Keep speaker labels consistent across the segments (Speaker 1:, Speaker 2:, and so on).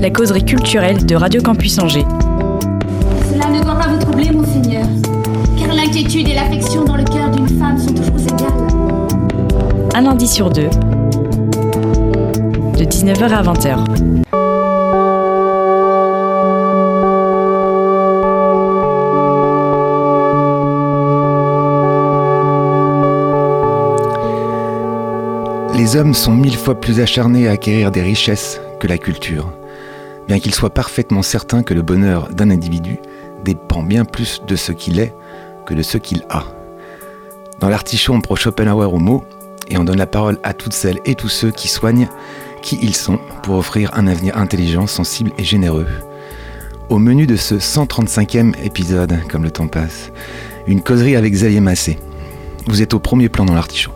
Speaker 1: La causerie culturelle de Radio Campus Angers.
Speaker 2: Cela ne doit pas vous troubler, monseigneur, car l'inquiétude et l'affection dans le cœur d'une femme sont toujours égales.
Speaker 1: Un lundi sur deux. De 19h à 20h.
Speaker 3: Les hommes sont mille fois plus acharnés à acquérir des richesses que la culture, bien qu'ils soient parfaitement certains que le bonheur d'un individu dépend bien plus de ce qu'il est que de ce qu'il a. Dans l'artichaut, on prend Schopenhauer au mot et on donne la parole à toutes celles et tous ceux qui soignent qui ils sont pour offrir un avenir intelligent, sensible et généreux. Au menu de ce 135e épisode, comme le temps passe, une causerie avec Xavier Massé. Vous êtes au premier plan dans l'artichaut.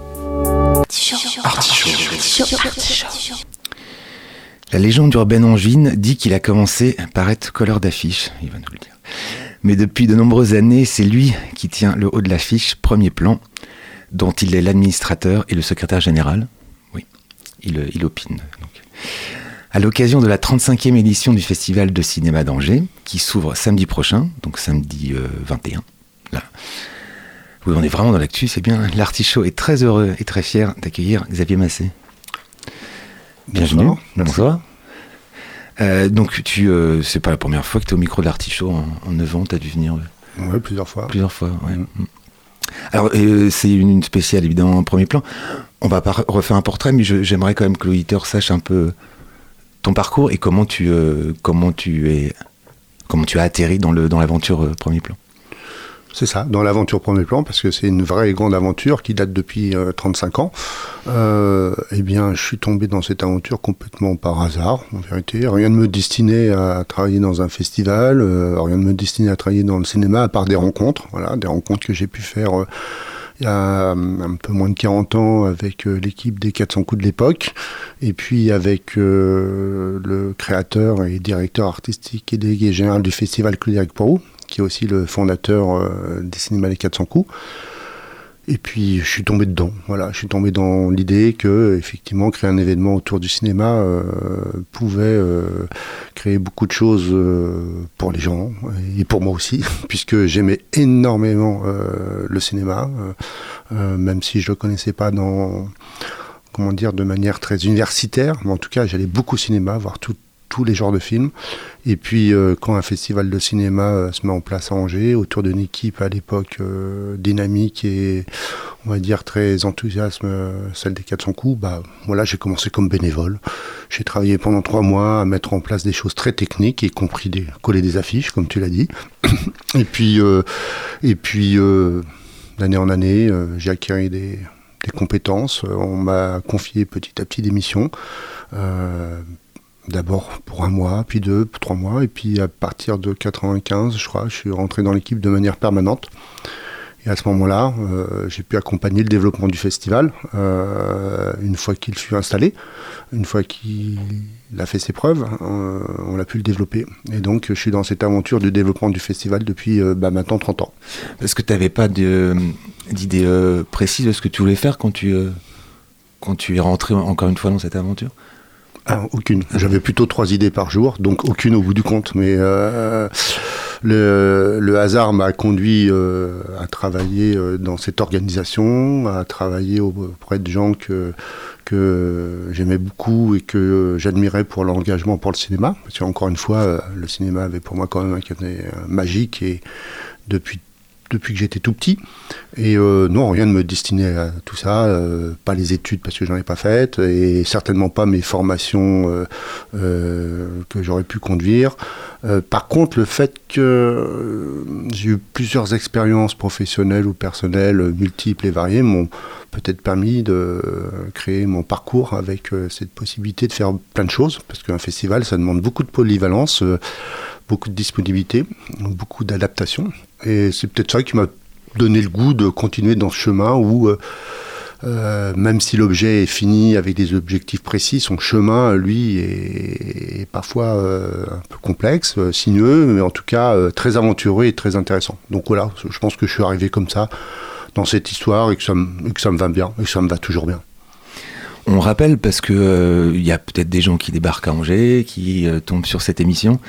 Speaker 3: La légende urbaine angevine dit qu'il a commencé par être colleur d'affiches, il va nous le dire. Mais depuis de nombreuses années, c'est lui qui tient le haut de l'affiche, premier plan, dont il est l'administrateur et le secrétaire général. Oui, il, il opine. donc. À l'occasion de la 35e édition du Festival de cinéma d'Angers, qui s'ouvre samedi prochain, donc samedi euh, 21, là. Oui, on est vraiment dans l'actu, c'est bien. L'artichaut est très heureux et très fier d'accueillir Xavier Massé. Bienvenue.
Speaker 4: Bonsoir.
Speaker 3: Euh, donc, tu, euh, c'est pas la première fois que tu es au micro de l'artichaut en, en 9 ans, tu as dû venir euh,
Speaker 4: Oui, plusieurs fois.
Speaker 3: plusieurs fois. ouais. Mm. Alors, euh, c'est une, spéciale, évidemment, en premier plan. On va pas refaire un portrait, mais je- j'aimerais quand même que l'auditeur sache un peu ton parcours et comment tu, euh, comment tu, es, comment tu as atterri dans le dans l'aventure euh, premier plan.
Speaker 4: C'est ça, dans l'aventure premier plan, parce que c'est une vraie et grande aventure qui date depuis euh, 35 ans. Euh, eh bien, je suis tombé dans cette aventure complètement par hasard, en vérité. Rien ne me destinait à travailler dans un festival, euh, rien ne me destinait à travailler dans le cinéma, à part des rencontres. Voilà, des rencontres que j'ai pu faire euh, il y a euh, un peu moins de 40 ans avec euh, l'équipe des 400 coups de l'époque, et puis avec euh, le créateur et directeur artistique et délégué général du festival Claude Porou, qui est aussi le fondateur euh, des cinémas Les 400 coups. Et puis je suis tombé dedans. Voilà, je suis tombé dans l'idée que effectivement créer un événement autour du cinéma euh, pouvait euh, créer beaucoup de choses pour les gens et pour moi aussi, puisque j'aimais énormément le cinéma, même si je le connaissais pas dans comment dire de manière très universitaire, mais en tout cas j'allais beaucoup au cinéma, voir tout- tous les genres de films. Et puis, euh, quand un festival de cinéma euh, se met en place à Angers, autour d'une équipe à l'époque euh, dynamique et, on va dire, très enthousiasme, celle des 400 coups, bah, voilà, j'ai commencé comme bénévole. J'ai travaillé pendant trois mois à mettre en place des choses très techniques, y compris des, coller des affiches, comme tu l'as dit. et puis, et puis d'année en année, j'ai acquis des, compétences. On m'a confié petit à petit des missions. D'abord pour un mois, puis deux, trois mois, et puis à partir de 95, je crois, je suis rentré dans l'équipe de manière permanente. Et à ce moment-là, euh, j'ai pu accompagner le développement du festival euh, une fois qu'il fut installé, une fois qu'il a fait ses preuves, euh, on a pu le développer. Et donc, je suis dans cette aventure du développement du festival depuis bah, maintenant 30 ans.
Speaker 3: Est-ce que tu n'avais pas d'idée précise de ce que tu voulais faire quand tu es rentré encore une fois dans cette aventure?
Speaker 4: Ah, aucune. J'avais plutôt trois idées par jour, donc aucune au bout du compte. Mais euh, le, le hasard m'a conduit euh, à travailler euh, dans cette organisation, à travailler auprès de gens que, que j'aimais beaucoup et que j'admirais pour l'engagement pour le cinéma. Parce qu'encore une fois, euh, le cinéma avait pour moi quand même un côté euh, magique et depuis depuis que j'étais tout petit. Et euh, non, rien ne me destinait à tout ça, euh, pas les études parce que j'en ai pas faites, et certainement pas mes formations euh, que j'aurais pu conduire. Par contre, le fait que j'ai eu plusieurs expériences professionnelles ou personnelles, multiples et variées, m'ont peut-être permis de créer mon parcours avec cette possibilité de faire plein de choses, parce qu'un festival, ça demande beaucoup de polyvalence, beaucoup de disponibilité, beaucoup d'adaptation. Et c'est peut-être ça qui m'a donné le goût de continuer dans ce chemin où euh, même si l'objet est fini avec des objectifs précis, son chemin, lui, est, parfois euh, un peu complexe, euh, sinueux, mais en tout cas très aventureux et très intéressant. Donc voilà, je pense que je suis arrivé comme ça dans cette histoire et que que ça me va bien, et que ça me va toujours bien.
Speaker 3: On rappelle parce que il y a peut-être des gens qui débarquent à Angers, qui tombent sur cette émission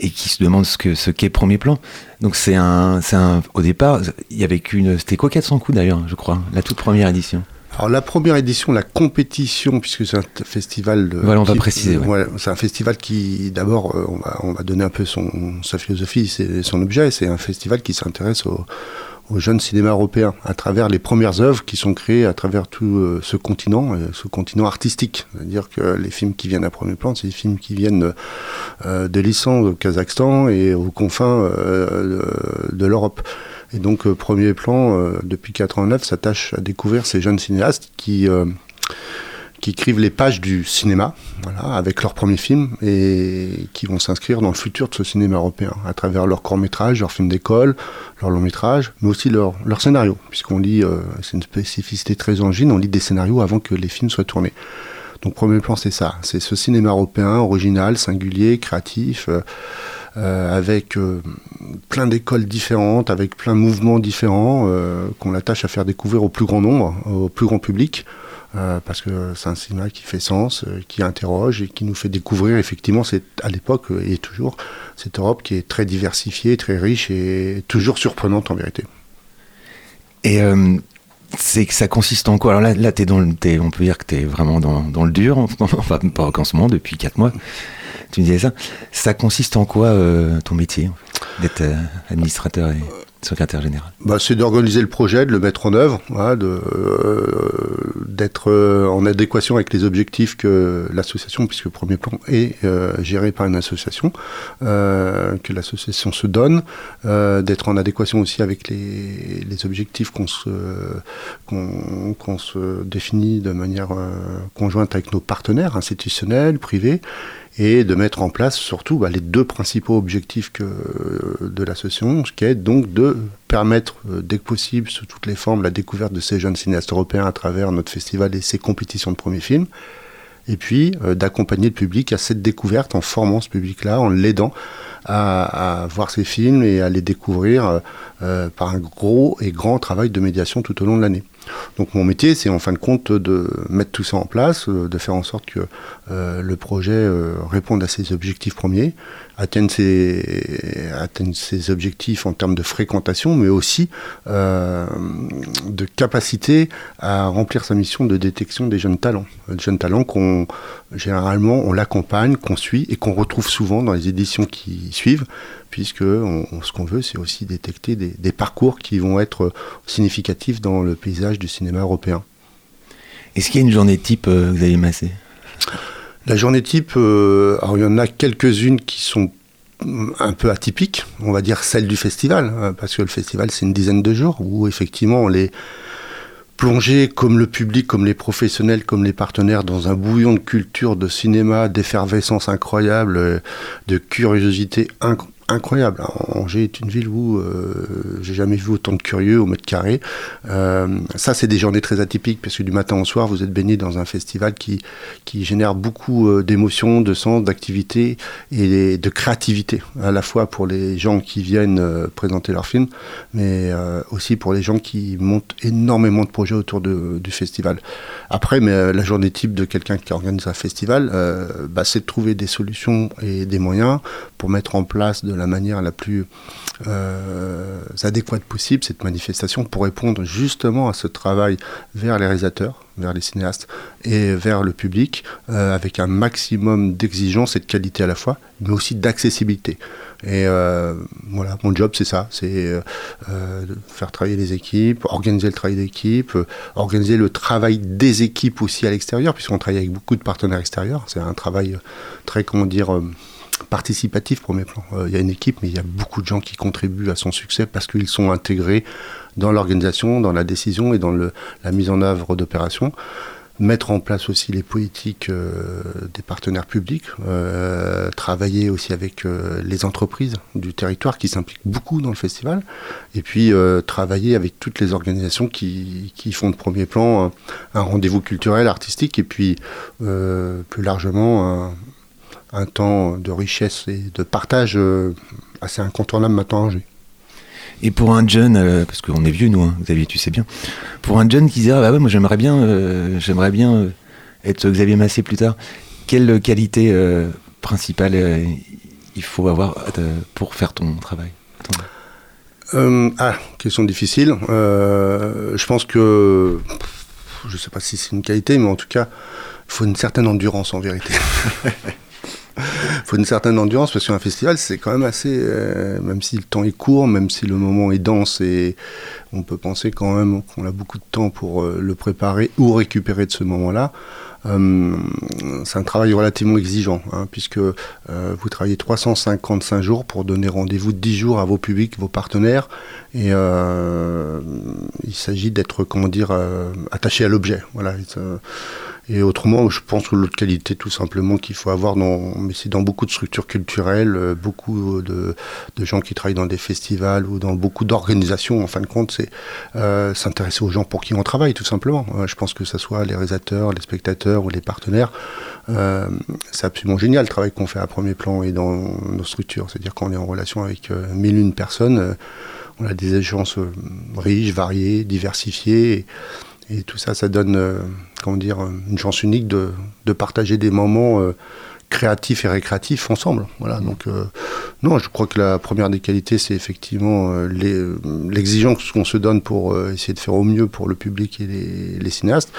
Speaker 3: et qui se demandent ce que ce qu'est Premier Plan. Donc c'est un, c'est un, au départ, il y avait qu'une, c'était quoi 400 coups d'ailleurs, je crois, la toute première édition.
Speaker 4: Alors la première édition, la compétition, puisque c'est un festival. De,
Speaker 3: voilà, on va préciser.
Speaker 4: Ouais. c'est un festival qui, d'abord, euh, on, va, on va donner un peu son, sa philosophie, c'est son objet. C'est un festival qui s'intéresse au, au jeune cinéma européen à travers les premières œuvres qui sont créées à travers tout euh, ce continent, euh, ce continent artistique. C'est-à-dire que les films qui viennent à premier plan, c'est des films qui viennent euh, de l'Islande, au Kazakhstan et aux confins de l'Europe. Et donc, premier plan, depuis 89, s'attache à découvrir ces jeunes cinéastes qui qui écrivent les pages du cinéma, voilà, avec leur premier film, et qui vont s'inscrire dans le futur de ce cinéma européen, à travers leurs courts-métrages, leurs films d'école, leurs longs-métrages, mais aussi leurs leur scénarios, puisqu'on lit, euh, c'est une spécificité très angine, on lit des scénarios avant que les films soient tournés. Donc premier plan, c'est ça, c'est ce cinéma européen, original, singulier, créatif, euh, euh, avec plein d'écoles différentes, avec plein de mouvements différents, qu'on attache à faire découvrir au plus grand nombre, au plus grand public, euh, parce que c'est un cinéma qui fait sens, euh, qui interroge et qui nous fait découvrir effectivement, c'est à l'époque euh, et toujours, cette Europe qui est très diversifiée, très riche et toujours surprenante en vérité.
Speaker 3: Et ça consiste en quoi? Alors là, là es dans on peut dire que tu es vraiment dans, dans, le dur, enfin pas en ce moment, depuis 4 mois. Tu me disais ça. Ça consiste en quoi ton métier d'être administrateur secrétaire général.
Speaker 4: Bah, C'est d'organiser le projet, de le mettre en œuvre, euh, d'être euh, en adéquation avec les objectifs que l'association, puisque Premier Plan est euh, géré par une association, que l'association se donne, d'être en adéquation aussi avec les, les objectifs qu'on se, se définit de manière conjointe avec nos partenaires institutionnels, privés, et de mettre en place surtout bah, les deux principaux objectifs que, de l'association, qui est donc de permettre euh, dès que possible, sous toutes les formes, la découverte de ces jeunes cinéastes européens à travers notre festival et ses compétitions de premiers films, et puis euh, d'accompagner le public à cette découverte en formant ce public-là, en l'aidant à, voir ces films et à les découvrir euh, par un gros et grand travail de médiation tout au long de l'année. Donc mon métier, c'est en fin de compte de mettre tout ça en place, de faire en sorte que euh, le projet euh, réponde à ses objectifs premiers, atteigne ses, ses objectifs en termes de fréquentation, mais aussi de capacité à remplir sa mission de détection des jeunes talents. Des jeunes talents qu'on généralement on l'accompagne, qu'on suit et qu'on retrouve souvent dans les éditions qui suivent puisque ce qu'on veut, c'est aussi détecter des, parcours qui vont être significatifs dans le paysage du cinéma européen.
Speaker 3: Est-ce qu'il y a une journée type euh, avez massé
Speaker 4: La journée type, euh, alors il y en a quelques-unes qui sont un peu atypiques, on va dire celle du festival, hein, parce que le festival c'est une dizaine de jours où effectivement on les plongé comme le public, comme les professionnels, comme les partenaires dans un bouillon de culture, de cinéma, d'effervescence incroyable, euh, de curiosité incroyable incroyable. Angers est une ville où euh, j'ai jamais vu autant de curieux au mètre carré. Euh, ça, c'est des journées très atypiques parce que du matin au soir, vous êtes baigné dans un festival qui, qui génère beaucoup euh, d'émotions, de sens, d'activité et de créativité, à la fois pour les gens qui viennent présenter leurs films, mais aussi pour les gens qui montent énormément de projets autour du festival. Après, mais la journée type de quelqu'un qui organise un festival, bah, c'est de trouver des solutions et des moyens pour mettre en place de la manière la plus euh, adéquate possible cette manifestation pour répondre justement à ce travail vers les réalisateurs, vers les cinéastes et vers le public euh, avec un maximum d'exigence et de qualité à la fois, mais aussi d'accessibilité. Et euh, voilà, mon job c'est ça, c'est faire travailler les équipes, organiser le travail d'équipe, organiser le travail des équipes aussi à l'extérieur, puisqu'on travaille avec beaucoup de partenaires extérieurs. C'est un travail très, comment dire, participatif premier plan. Euh, il y a une équipe, mais il y a beaucoup de gens qui contribuent à son succès parce qu'ils sont intégrés dans l'organisation, dans la décision et dans la mise en œuvre d'opérations mettre en place aussi les politiques euh, des partenaires publics, euh, travailler aussi avec les entreprises du territoire qui s'impliquent beaucoup dans le festival, et puis travailler avec toutes les organisations qui, font de premier plan un, un rendez-vous culturel, artistique, et puis plus largement un, un temps de richesse et de partage euh, assez incontournable maintenant à Angers.
Speaker 3: Et pour un jeune, euh, parce qu'on est vieux nous, hein, Xavier, tu sais bien, pour un jeune qui disait ah bah ouais, moi j'aimerais bien, euh, j'aimerais bien euh, être Xavier Massé plus tard. Quelle qualité principale il faut avoir pour faire ton travail
Speaker 4: ah, question difficile. Je pense que, je ne sais pas si c'est une qualité, mais en tout cas, il faut une certaine endurance en vérité. Il faut une certaine endurance parce qu'un festival, c'est quand même assez, euh, même si le temps est court, même si le moment est dense et on peut penser quand même qu'on a beaucoup de temps pour euh, le préparer ou récupérer de ce moment-là. Euh, c'est un travail relativement exigeant, hein, puisque euh, vous travaillez 355 jours pour donner rendez-vous 10 jours à vos publics, vos partenaires, et il s'agit d'être, comment dire, attaché à l'objet. Voilà. Et, euh, autrement, je pense que l'autre qualité, tout simplement, qu'il faut avoir dans, mais c'est dans beaucoup de structures culturelles, euh, beaucoup de, de gens qui travaillent dans des festivals ou dans beaucoup d'organisations. En fin de compte, c'est euh, s'intéresser aux gens pour qui on travaille, tout simplement. Euh, je pense que ce soit les réalisateurs, les spectateurs ou les partenaires. Euh, c'est absolument génial le travail qu'on fait à premier plan et dans nos structures. C'est-à-dire qu'on est en relation avec euh, mille une personnes. euh, on a des échanges euh, riches, variés, diversifiés. Et, et tout ça, ça donne, euh, comment dire, euh, une chance unique de, de partager des moments euh, créatifs et récréatifs ensemble. Voilà. Donc, euh, non, je crois que la première des qualités, c'est effectivement euh, euh, l'exigence qu'on se donne pour euh, essayer de faire au mieux pour le public et les, les cinéastes.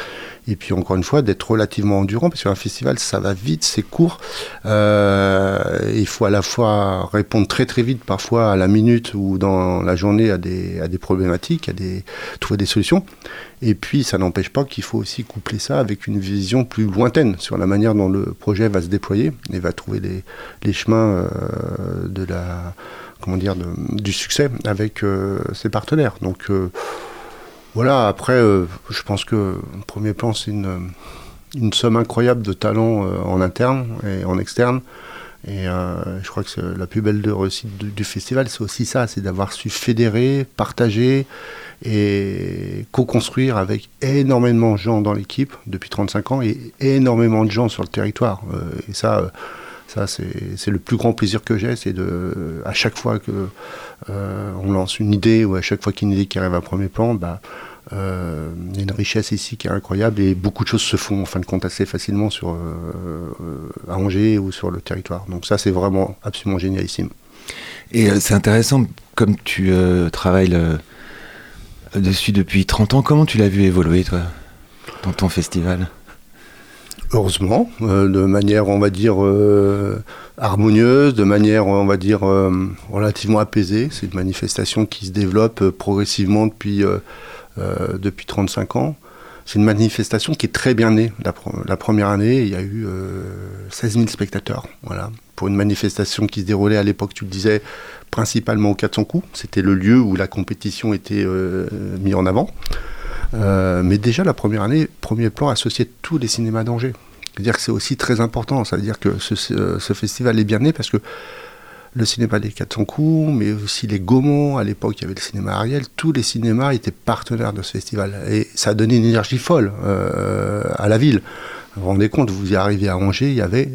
Speaker 4: Et puis, encore une fois, d'être relativement endurant, parce qu'un festival, ça va vite, c'est court. Euh, il faut à la fois répondre très très vite, parfois à la minute ou dans la journée, à des, à des problématiques, à des, trouver des solutions. Et puis, ça n'empêche pas qu'il faut aussi coupler ça avec une vision plus lointaine sur la manière dont le projet va se déployer et va trouver les, chemins euh, du succès avec euh, ses partenaires. Donc, euh, voilà, après, je pense que le premier plan, c'est une, une somme incroyable de talents en interne et en externe. Et euh, je crois que la plus belle réussite du, festival, c'est aussi ça, c'est d'avoir su fédérer, partager et co-construire avec énormément de gens dans l'équipe depuis 35 ans et énormément de gens sur le territoire. Euh, et ça, euh, ça c'est le plus grand plaisir que j'ai, c'est de, à chaque fois que euh, on lance une idée ou à chaque fois qu'il y a une idée qui arrive à premier plan, bah, euh, il y a une richesse ici qui est incroyable et beaucoup de choses se font en fin de compte assez facilement sur, euh, à Angers ou sur le territoire. Donc ça c'est vraiment absolument génialissime.
Speaker 3: Et euh, c'est intéressant, comme tu travailles dessus depuis 30 ans, comment tu l'as vu évoluer, toi, dans ton festival?
Speaker 4: Heureusement, de manière, on va dire, harmonieuse, de manière, on va dire, euh, relativement apaisée. C'est une manifestation qui se développe euh, progressivement depuis, euh, euh, depuis 35 ans. C'est une manifestation qui est très bien née. La, première année, il y a eu euh, 16 000 spectateurs. Voilà. Pour une manifestation qui se déroulait à l'époque, tu le disais, principalement au 400 coups. C'était le lieu où la compétition était euh, mise en avant. Euh, mais déjà, la première année, premier plan associé tous les cinémas d'Angers. C'est-à-dire que c'est aussi très important. Ça veut dire que ce- ce festival est bien né parce que le cinéma des 400 coups, mais aussi les Gaumont, à l'époque il y avait le cinéma Ariel, tous les cinémas étaient partenaires de ce festival. Et ça a donné une énergie folle euh, à la ville. Vous vous rendez compte, vous y arrivez à Angers, il y avait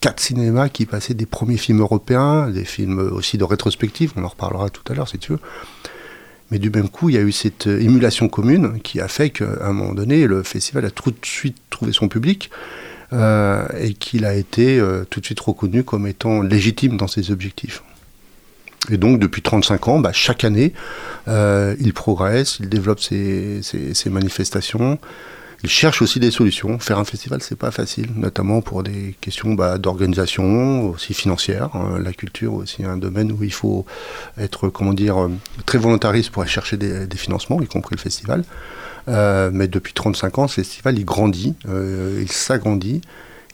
Speaker 4: quatre cinémas qui passaient des premiers films européens, des films aussi de rétrospective, on en reparlera tout à l'heure si tu veux. Mais du même coup, il y a eu cette euh, émulation commune qui a fait qu'à un moment donné, le festival a tout de suite trouvé son public euh, et qu'il a été euh, tout de suite reconnu comme étant légitime dans ses objectifs. Et donc, depuis 35 ans, bah, chaque année, euh, il progresse, il développe ses, manifestations, il cherche aussi des solutions. Faire un festival, c'est pas facile, notamment pour des questions bah, d'organisation, aussi financière. hein. La culture, aussi un domaine où il faut être, comment dire, euh, très volontariste pour aller chercher des, financements, y compris le festival. Euh, mais depuis 35 ans, ce festival, il grandit, euh, il s'agrandit.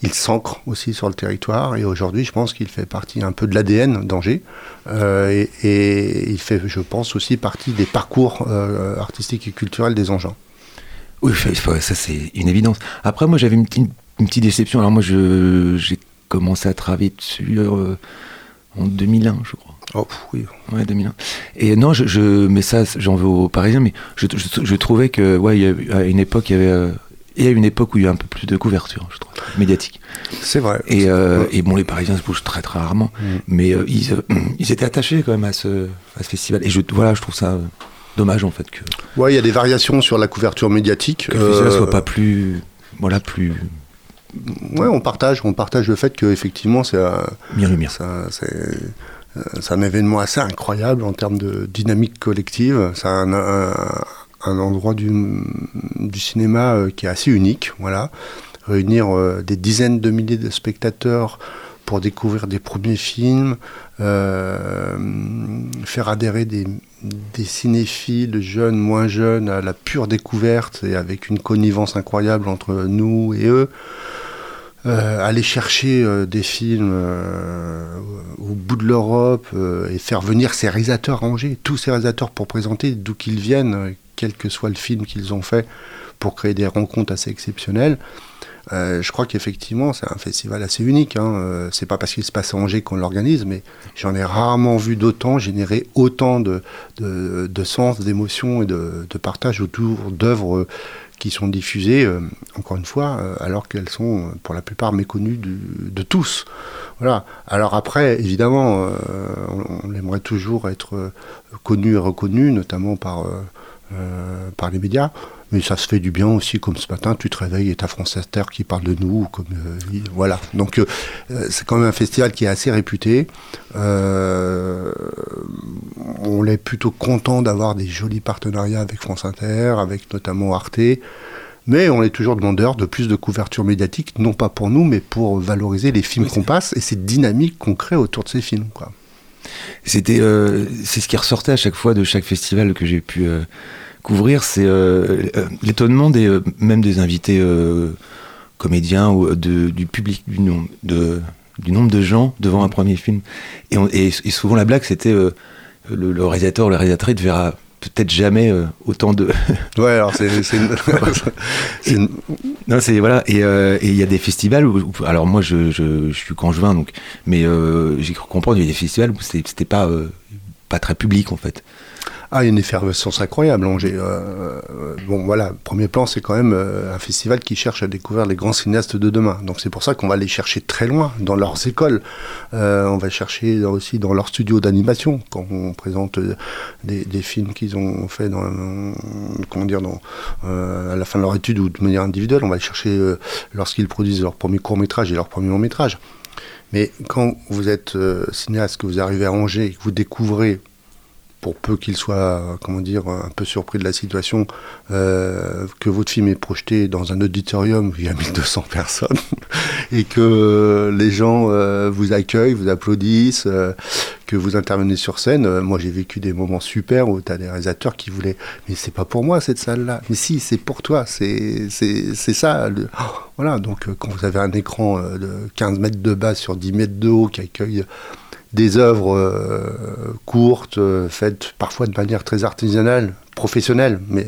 Speaker 4: il s'ancre aussi sur le territoire et aujourd'hui, je pense qu'il fait partie un peu de l'ADN d'Angers et, il fait, je pense, aussi partie des parcours artistiques et culturels des Angers.
Speaker 3: Oui, ça c'est une évidence. Après, moi j'avais une, petite- une petite déception. Alors moi, j'ai commencé à travailler dessus euh, en 2001, je crois.
Speaker 4: Oh, oui.
Speaker 3: Ouais, 2001. Et non, je, je mais ça, j'en veux aux Parisiens, mais je, je, je trouvais que, ouais, il y a, à une époque, il y avait, euh, il y a une époque où il y a un peu plus de couverture, je trouve, médiatique.
Speaker 4: C'est vrai.
Speaker 3: Et, euh, et bon, les Parisiens se bougent très très rarement,
Speaker 4: Mm.
Speaker 3: mais euh, ils, ils étaient attachés quand même à ce, à ce festival. Et je, voilà, je trouve ça dommage en fait que, que
Speaker 4: Ouais, il y a des variations sur la couverture médiatique.
Speaker 3: festival
Speaker 4: Euh,
Speaker 3: soit pas plus, voilà, plus
Speaker 4: Ouais, on partage, on partage le fait que effectivement c'est c'est euh, c'est un événement assez incroyable en termes de dynamique collective. C'est un, un- un endroit du, du cinéma euh, qui est assez unique. Voilà, réunir euh, des dizaines de milliers de spectateurs pour découvrir des premiers films, euh, faire adhérer des, des cinéphiles jeunes, moins jeunes à la pure découverte et avec une connivence incroyable entre nous et eux. Euh, aller chercher euh, des films euh, au bout de l'Europe et faire venir ces réalisateurs à Angers, tous ces réalisateurs pour présenter d'où qu'ils viennent, quel que soit le film qu'ils ont fait, pour créer des rencontres assez exceptionnelles. Euh, je crois qu'effectivement, c'est un festival assez unique. Hein. Euh, c'est pas parce qu'il se passe à Angers qu'on l'organise, mais j'en ai rarement vu d'autant générer autant de, de, sens, d'émotion et de, partage autour d'œuvres qui sont diffusées, euh, encore une fois, euh, alors qu'elles sont pour la plupart méconnues de tous. Voilà. Alors après, évidemment, on, aimerait toujours être connu et reconnu, notamment par, par les médias. Mais ça se fait du bien aussi, comme ce matin, tu te réveilles et t'as France Inter qui parle de nous, comme euh, il- voilà. Donc euh, euh, c'est quand même un festival qui est assez réputé. Euh, on est plutôt content d'avoir des jolis partenariats avec France Inter, avec notamment Arte. Mais on est toujours demandeur de plus de couverture médiatique, non pas pour nous, mais pour valoriser les films
Speaker 3: Oui,
Speaker 4: qu'on passe et cette dynamique qu'on crée autour de ces films. Quoi.
Speaker 3: C'était, euh, c'est ce qui ressortait à chaque fois de chaque festival que j'ai pu euh, couvrir, c'est euh, euh, l'étonnement des, euh, même des invités euh, comédiens ou de, du public, du nombre de, du nombre de gens devant un premier film. Et, on- et, et souvent la blague, c'était le, le réalisateur ou la réalisatrice verra peut-être jamais autant de.
Speaker 4: Ouais, alors c'est une-
Speaker 3: non, c'est voilà. Et il y a des festivals où, où- alors moi je, je, je suis juin donc, mais j'ai cru comprendre il y a des festivals où c'était pas pas très public en fait.
Speaker 4: Ah, a une effervescence incroyable, Angers. Euh, euh, bon, voilà, premier plan, c'est quand même euh, un festival qui cherche à découvrir les grands cinéastes de demain. Donc c'est pour ça qu'on va les chercher très loin, dans leurs écoles. On va chercher aussi dans leurs studios d'animation, quand on présente des, films qu'ils ont fait comment dire, à la fin de leur étude ou de manière individuelle. On va les chercher lorsqu'ils produisent leur premier court métrage et leur premier long métrage. Mais quand vous êtes cinéaste, que vous arrivez à Angers et que vous découvrez pour peu qu'il soit, comment dire, un peu surpris de la situation, euh, que votre film est projeté dans un auditorium où il y a 1200 personnes et que les gens euh, vous accueillent, vous applaudissent, euh, que vous intervenez sur scène. Moi, j'ai vécu des moments super où tu as des réalisateurs qui voulaient, mais c'est pas pour moi cette salle-là. Mais si, c'est pour toi, c'est ça. Oh, voilà, donc quand vous avez un écran de 15 mètres de bas sur 10 mètres de haut qui accueille des œuvres euh, courtes, euh, faites parfois de manière très artisanale, professionnelle, mais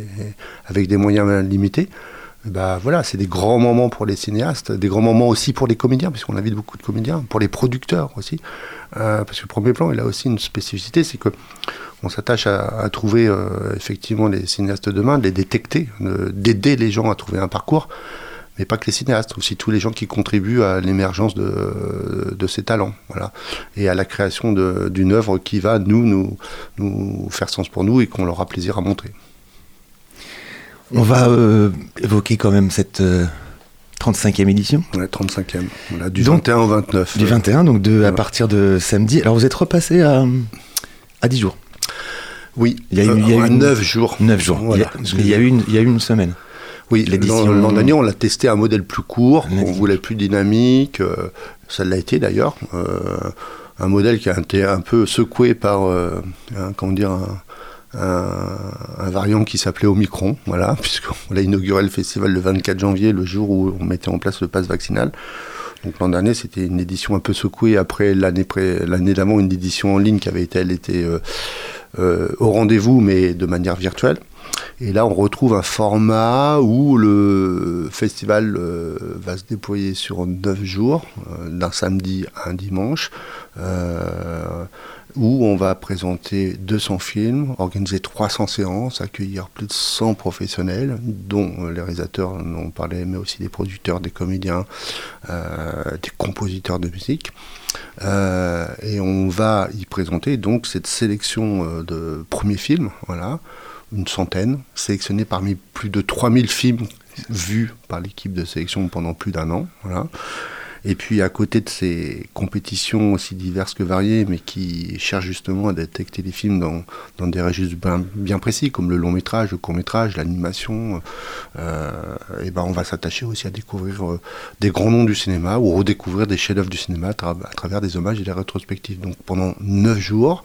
Speaker 4: avec des moyens limités. Bah voilà, c'est des grands moments pour les cinéastes, des grands moments aussi pour les comédiens, puisqu'on invite beaucoup de comédiens, pour les producteurs aussi. Euh, parce que le premier plan, il a aussi une spécificité, c'est que on s'attache à, trouver effectivement les cinéastes de demain, de les détecter, de- d'aider les gens à trouver un parcours, mais pas que les cinéastes, aussi tous les gens qui contribuent à l'émergence de, de ces talents, voilà, et à la création d'une œuvre qui va nous, nous nous faire sens pour nous et qu'on aura plaisir à montrer.
Speaker 3: On va euh, évoquer quand même cette euh, 35e édition
Speaker 4: Ouais, 35e, voilà, du
Speaker 3: Donc,
Speaker 4: 21 au 29.
Speaker 3: du 21, donc de, à
Speaker 4: voilà.
Speaker 3: partir de samedi. Alors vous êtes repassé à, à 10 jours,
Speaker 4: Oui,
Speaker 3: Il y a eu- il y a eu une-
Speaker 4: 9 jours.
Speaker 3: 9 jours.
Speaker 4: Voilà.
Speaker 3: Il, y a, il y a une, il y a eu une semaine.
Speaker 4: Oui,
Speaker 3: l'édition-
Speaker 4: l'an dernier, on l'a testé un modèle plus court, on voulait plus dynamique, euh, ça l'a été d'ailleurs. euh, un modèle qui a été un peu secoué par, euh, un, comment dire, un, un- un variant qui s'appelait Omicron, voilà, puisqu'on a inauguré le festival le 24 janvier, le jour où on mettait en place le pass vaccinal. Donc l'an dernier, c'était une édition un peu secouée. Après l'année l'année d'avant, une édition en ligne qui avait été, elle était au rendez-vous, mais de manière virtuelle. Et là, on retrouve un format où le festival euh, va se déployer sur neuf jours, euh, d'un samedi à un dimanche, euh, où on va présenter 200 films, organiser 300 séances, accueillir plus de 100 professionnels, dont les réalisateurs ont parlé, mais aussi des producteurs, des comédiens, des compositeurs de musique. et on va y présenter donc cette sélection de premiers films, voilà, une centaine, sélectionnés parmi plus de 3000 films vus par l'équipe de sélection pendant plus d'un an. Voilà. Et puis à côté de ces compétitions aussi diverses que variées, mais qui cherchent justement à détecter les films dans, dans des registres bien, précis, comme le long métrage, le court métrage, l'animation, euh, ben on va s'attacher aussi à découvrir euh, des grands noms du cinéma ou redécouvrir des chefs-d'œuvre du cinéma à, à, travers des hommages et des rétrospectives. Donc pendant neuf jours,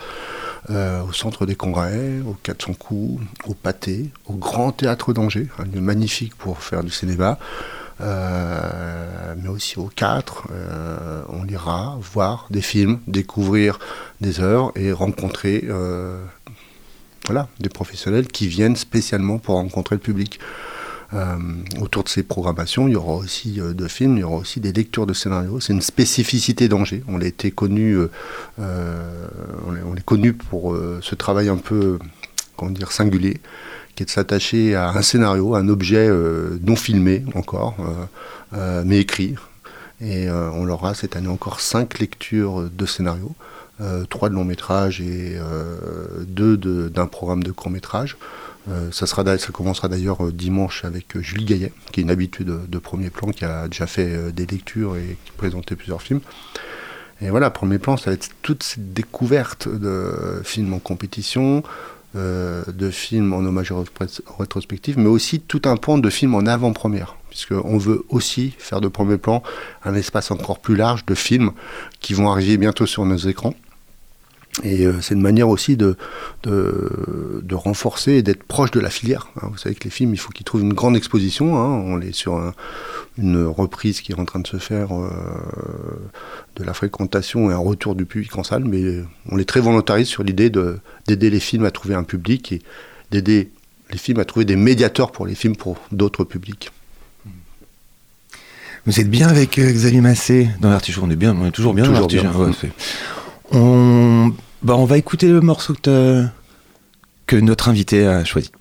Speaker 4: euh, au centre des congrès, au 400 coups, au Pâté, au Grand Théâtre d'Angers, un lieu magnifique pour faire du cinéma. Euh, mais aussi au 4, euh, on ira voir des films, découvrir des œuvres et rencontrer voilà, des professionnels qui viennent spécialement pour rencontrer le public. Euh, autour de ces programmations, il y aura aussi euh, de films, il y aura aussi des lectures de scénarios. C'est une spécificité d'Angers. On a été connu, euh, on, est, connu pour ce travail un peu, comment dire, singulier, qui est de s'attacher à un scénario, un objet non filmé encore, mais écrit. Et on aura cette année encore cinq lectures de scénarios. trois de long métrage et deux d'un programme de court métrage. Euh, ça, commencera d'ailleurs euh, dimanche avec euh, Julie Gaillet, qui est une habitude de premier plan, qui a déjà fait des lectures et qui présentait plusieurs films. Et voilà, premier plan, ça va être toute cette découverte de films en compétition, de films en hommage rétrospectif, mais aussi tout un pan de films en avant-première, puisqu'on veut aussi faire de premier plan un espace encore plus large de films qui vont arriver bientôt sur nos écrans. Et euh, c'est une manière aussi de, de, renforcer et d'être proche de la filière. Hein. Vous savez que les films, il faut qu'ils trouvent une grande exposition. Hein. On est sur une reprise qui est en train de se faire euh, de la fréquentation et un retour du public en salle, mais on est très volontariste sur l'idée d'aider les films à trouver un public et d'aider les films à trouver des médiateurs pour les films pour d'autres publics.
Speaker 3: Vous êtes bien avec euh, Xavier Massé dans l'artichaut On est bien, on est toujours bien
Speaker 4: toujours
Speaker 3: dans l'artichaut. On bah, on va écouter le morceau que notre invité a choisi.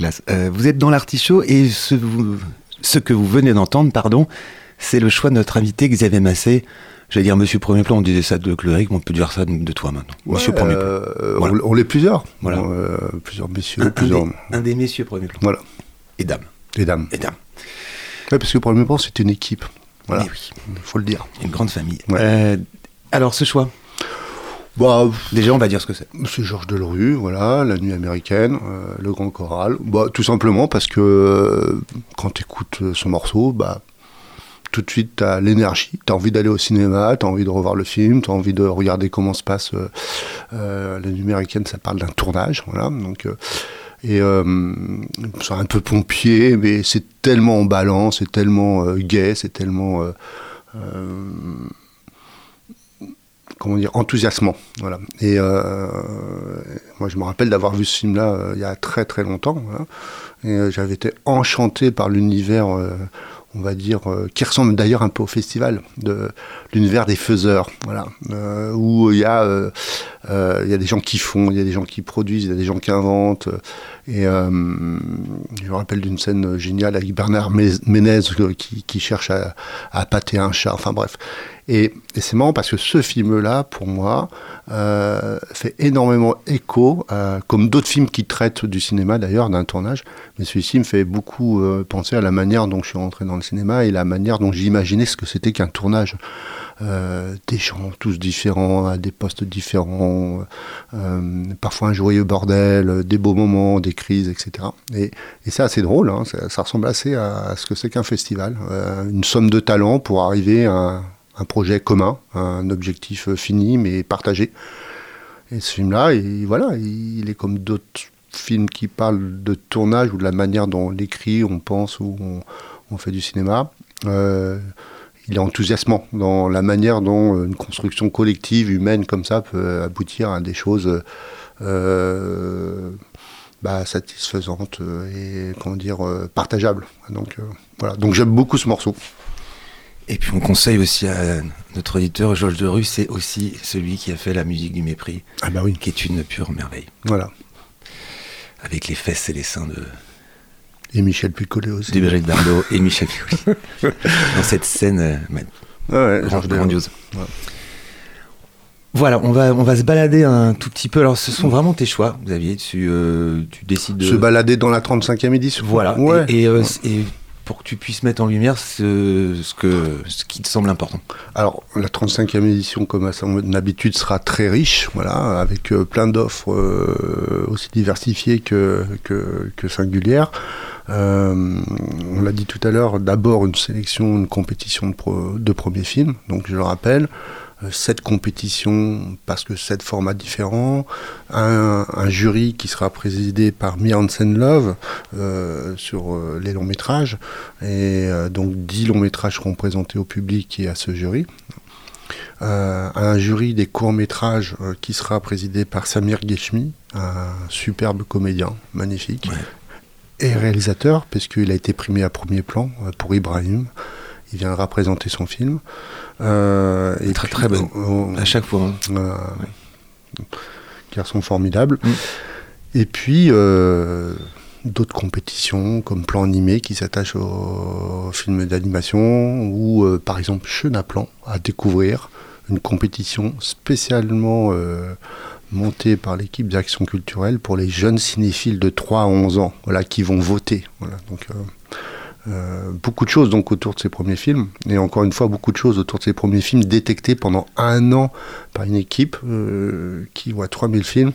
Speaker 3: Classe. Euh, vous êtes dans l'artichaut et ce, vous- ce que vous venez d'entendre, pardon, c'est le choix de notre invité Xavier Massé. J'allais dire Monsieur Premier Plan, on disait ça de Cléric, mais on peut dire ça de, toi maintenant. Monsieur Premier Plan.
Speaker 4: euh,
Speaker 3: Voilà.
Speaker 4: on, on l'est plusieurs.
Speaker 3: Voilà.
Speaker 4: Euh, plusieurs messieurs,
Speaker 3: Un, un
Speaker 4: plusieurs.
Speaker 3: des, un des messieurs Premier Plan.
Speaker 4: Voilà.
Speaker 3: Et dames.
Speaker 4: Les dames.
Speaker 3: Et dames.
Speaker 4: Ouais, parce que le moment, c'est une équipe. Voilà.
Speaker 3: Oui,
Speaker 4: Il faut le dire.
Speaker 3: une grande famille.
Speaker 4: Ouais.
Speaker 3: Alors, ce choix,
Speaker 4: Bah,
Speaker 3: déjà, on va dire ce que c'est.
Speaker 4: C'est Georges Delerue, voilà, La Nuit américaine, euh, le Grand Choral. Bah, tout simplement parce que euh, quand tu écoutes son morceau, bah, tout de suite, tu as l'énergie, tu as envie d'aller au cinéma, tu as envie de revoir le film, tu as envie de regarder comment se passe. euh, euh, La Nuit américaine, ça parle d'un tournage, voilà. Donc, euh, et euh, c'est un peu pompier, mais c'est tellement emballant, c'est tellement euh, gai, c'est tellement. euh, euh, comment dire, enthousiasmant. Voilà. Et euh, moi, je me rappelle d'avoir vu ce film-là euh, il y a très très longtemps. Et euh, j'avais été enchanté par l'univers, on va dire, qui ressemble d'ailleurs un peu au festival, de l'univers des faiseurs, voilà, où il y a il y a des gens qui font, il y a des gens qui produisent, il y a des gens qui inventent. Et je me rappelle d'une scène géniale avec Bernard Mé- Ménez qui, qui cherche à, à pâter un chat. Enfin bref. Et, c'est marrant parce que ce film-là, pour moi, euh, fait énormément écho, euh, comme d'autres films qui traitent du cinéma d'ailleurs, d'un tournage. Mais celui-ci me fait beaucoup euh, penser à la manière dont je suis rentré dans le cinéma et la manière dont j'imaginais ce que c'était qu'un tournage. Des gens tous différents, à des postes différents, parfois un joyeux bordel, des beaux moments, des crises, etc. Et, et c'est assez drôle, hein, ça, ressemble assez à, ce que c'est qu'un festival. Une somme de talents pour arriver à un, projet commun, un objectif euh, fini mais partagé. Et ce film-là, il- voilà, il, est comme d'autres films qui parlent de tournage ou de la manière dont on écrit, on pense ou on, fait du cinéma. Euh, il est enthousiasmant dans la manière dont euh, une construction collective, humaine comme ça, peut aboutir à des choses bah, satisfaisantes et comment dire partageables. Donc voilà. Donc j'aime beaucoup ce morceau.
Speaker 3: Et puis on conseille aussi à notre auditeur Georges Delerue, c'est aussi celui qui a fait la musique du mépris,
Speaker 4: Ah bah oui.
Speaker 3: qui est une pure merveille.
Speaker 4: Voilà.
Speaker 3: Avec les fesses et les seins de,
Speaker 4: Et Michel Picolé aussi.
Speaker 3: de Brigitte Bardot et Michel Piccoli. Dans cette scène euh,
Speaker 4: Ouais,
Speaker 3: grand- grandiose.
Speaker 4: Ouais.
Speaker 3: Voilà, on va, on va se balader un tout petit peu. Alors, ce sont vraiment tes choix, Xavier. Tu, euh, tu décides de.
Speaker 4: Se balader dans la 35e édition.
Speaker 3: Voilà.
Speaker 4: Ouais.
Speaker 3: Et, et, euh, et pour que tu puisses mettre en lumière ce, que, ce qui te semble important.
Speaker 4: Alors, la 35e édition, comme à son habitude, sera très riche, voilà, avec euh, plein d'offres euh, aussi diversifiées que, que, que singulières. Euh, on l'a dit tout à l'heure, d'abord une sélection, une compétition de, pro- de premiers films, donc je le rappelle. Euh, Sept compétitions parce que sept formats différents, un, un jury qui sera présidé par Mi Hansen Love euh, sur euh, les longs métrages, et euh, donc 10 longs métrages seront présentés au public et à ce jury. Euh, un jury des courts métrages euh, qui sera présidé par Samir Gheshmi, un superbe comédien, magnifique,
Speaker 3: Ouais.
Speaker 4: et réalisateur, puisqu'il a été primé à premier plan euh, pour Ibrahim. Il viendra présenter son film. Euh, et
Speaker 3: Très,
Speaker 4: puis,
Speaker 3: très
Speaker 4: euh,
Speaker 3: À chaque fois. hein.
Speaker 4: garçon formidable.
Speaker 3: Mm.
Speaker 4: Et puis euh, d'autres compétitions comme plan animé qui s'attachent aux films d'animation ou euh, par exemple Chenaplan à découvrir une compétition spécialement euh, montée par l'équipe d'action culturelle pour les jeunes cinéphiles de 3 à 11 ans voilà, qui vont voter. Voilà, donc, euh, euh, beaucoup de choses donc autour de ces premiers films. Et encore une fois beaucoup de choses autour de ces premiers films détectés pendant un an par une équipe euh, qui voit 3000 films.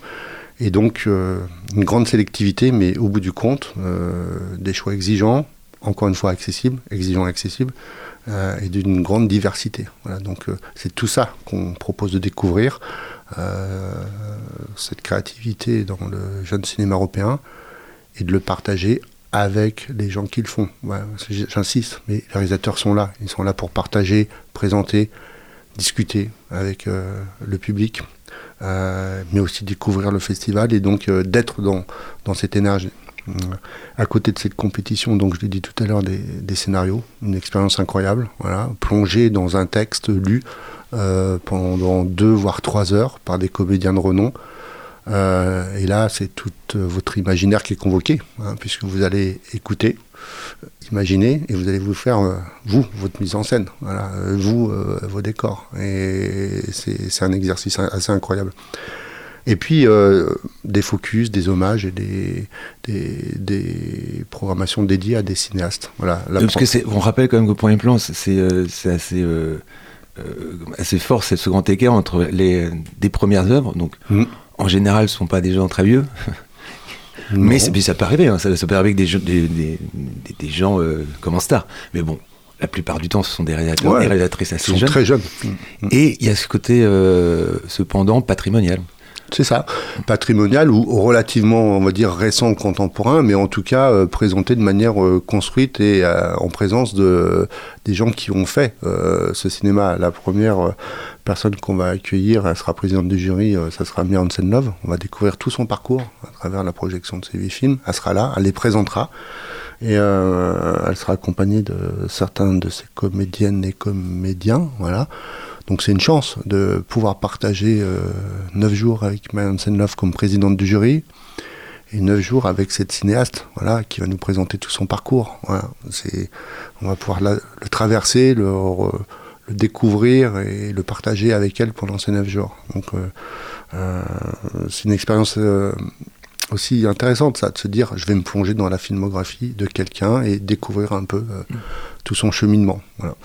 Speaker 4: Et donc euh, une grande sélectivité mais au bout du compte des choix exigeants encore une fois accessibles exigeants accessibles et d'une grande diversité. Voilà donc c'est tout ça qu'on propose de découvrir cette créativité dans le jeune cinéma européen et de le partager avec les gens qui le font. J'insiste, mais les réalisateurs sont là. Ils sont là pour partager, présenter, discuter avec euh, le public, euh, mais aussi découvrir le festival et donc euh, d'être dans, cette énergie. À côté de cette compétition, donc je l'ai dit tout à l'heure, des, des scénarios, une expérience incroyable, voilà, plongé dans un texte lu pendant deux voire trois heures par des comédiens de renom, Euh, et là, c'est tout votre imaginaire qui est convoqué, hein, puisque vous allez écouter, imaginer, et vous allez vous faire, euh, vous, votre mise en scène, voilà, euh, vous, euh, vos décors. Et c'est c'est un exercice assez incroyable. Et puis, des focus, des hommages et des, des, des programmations dédiées à des cinéastes. Voilà,
Speaker 3: Parce que c'est, on rappelle quand même qu'au premier plan, c'est, assez, assez fort, c'est ce grand écart entre les des premières œuvres. Donc,
Speaker 4: Mm.
Speaker 3: En général, ce sont pas des gens très vieux, mais, ça peut arriver. hein, ça, ça peut arriver avec des, gens- des, des, gens euh, comme un star. Mais bon, la plupart du temps, ce sont des réalisateurs,
Speaker 4: Ouais.
Speaker 3: des réalisatrices assez
Speaker 4: sont
Speaker 3: jeunes.
Speaker 4: très jeunes. Mm.
Speaker 3: Et il y a ce côté, euh, cependant, patrimonial.
Speaker 4: C'est ça, patrimonial ou relativement, on va dire, récent, contemporain, mais en tout cas euh, présenté de manière euh, construite et euh, en présence de, des gens qui ont fait ce cinéma. La première personne qu'on va accueillir, elle sera présidente du jury, euh, ça sera Mia Hansen-Love. On va découvrir tout son parcours à travers la projection de ses huit films. Elle sera là, elle les présentera. Et euh, elle sera accompagnée de certains de ses comédiennes et comédiens, voilà. Donc c'est une chance de pouvoir partager euh, neuf jours avec Marianne Senlove comme présidente du jury et neuf jours avec cette cinéaste, voilà, qui va nous présenter tout son parcours. Voilà. On va pouvoir le traverser, le, le découvrir et le partager avec elle pendant ces neuf jours. Donc euh, euh, c'est une expérience euh, aussi intéressante, ça, de se dire, je vais me plonger dans la filmographie de quelqu'un et découvrir un peu euh, tout son cheminement. Voilà.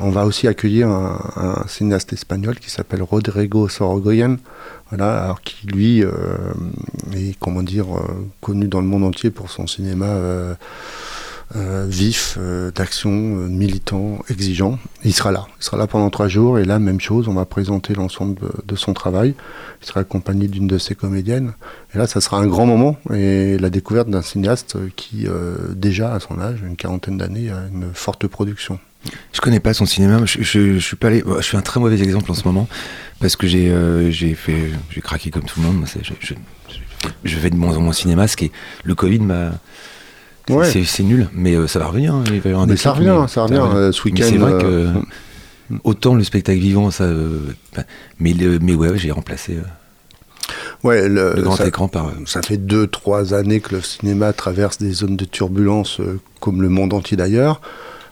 Speaker 4: On va aussi accueillir un, un cinéaste espagnol qui s'appelle Rodrigo Sorogoyen, voilà, alors qui lui euh, est comment dire euh, connu dans le monde entier pour son cinéma vif, euh, d'action, euh, militant, exigeant. Il sera là, il sera là pendant trois jours et là même chose, on va présenter l'ensemble de, son travail. Il sera accompagné d'une de ses comédiennes et là ça sera un grand moment et la découverte d'un cinéaste qui euh, déjà à son âge, une quarantaine d'années, a une forte production.
Speaker 3: Je connais pas son cinéma. Je, je, suis pas allé. Je suis un très mauvais exemple en ce moment parce que j'ai euh, fait j'ai craqué comme tout le monde. Je, vais de moins en moins cinéma. Ce qui est le Covid m'a.
Speaker 4: Ouais.
Speaker 3: C'est nul, mais euh, ça va revenir. hein. Il va y avoir un
Speaker 4: Mais
Speaker 3: déclic,
Speaker 4: ça revient, ça revient. euh, ce
Speaker 3: Mais
Speaker 4: week-end,
Speaker 3: c'est vrai que
Speaker 4: euh,
Speaker 3: autant le spectacle vivant, ça. bah, mais le, mais ouais, j'ai remplacé
Speaker 4: ouais, le,
Speaker 3: le grand
Speaker 4: ça-
Speaker 3: écran par.
Speaker 4: Ça fait deux, trois années que le cinéma traverse des zones de turbulence comme le monde entier d'ailleurs.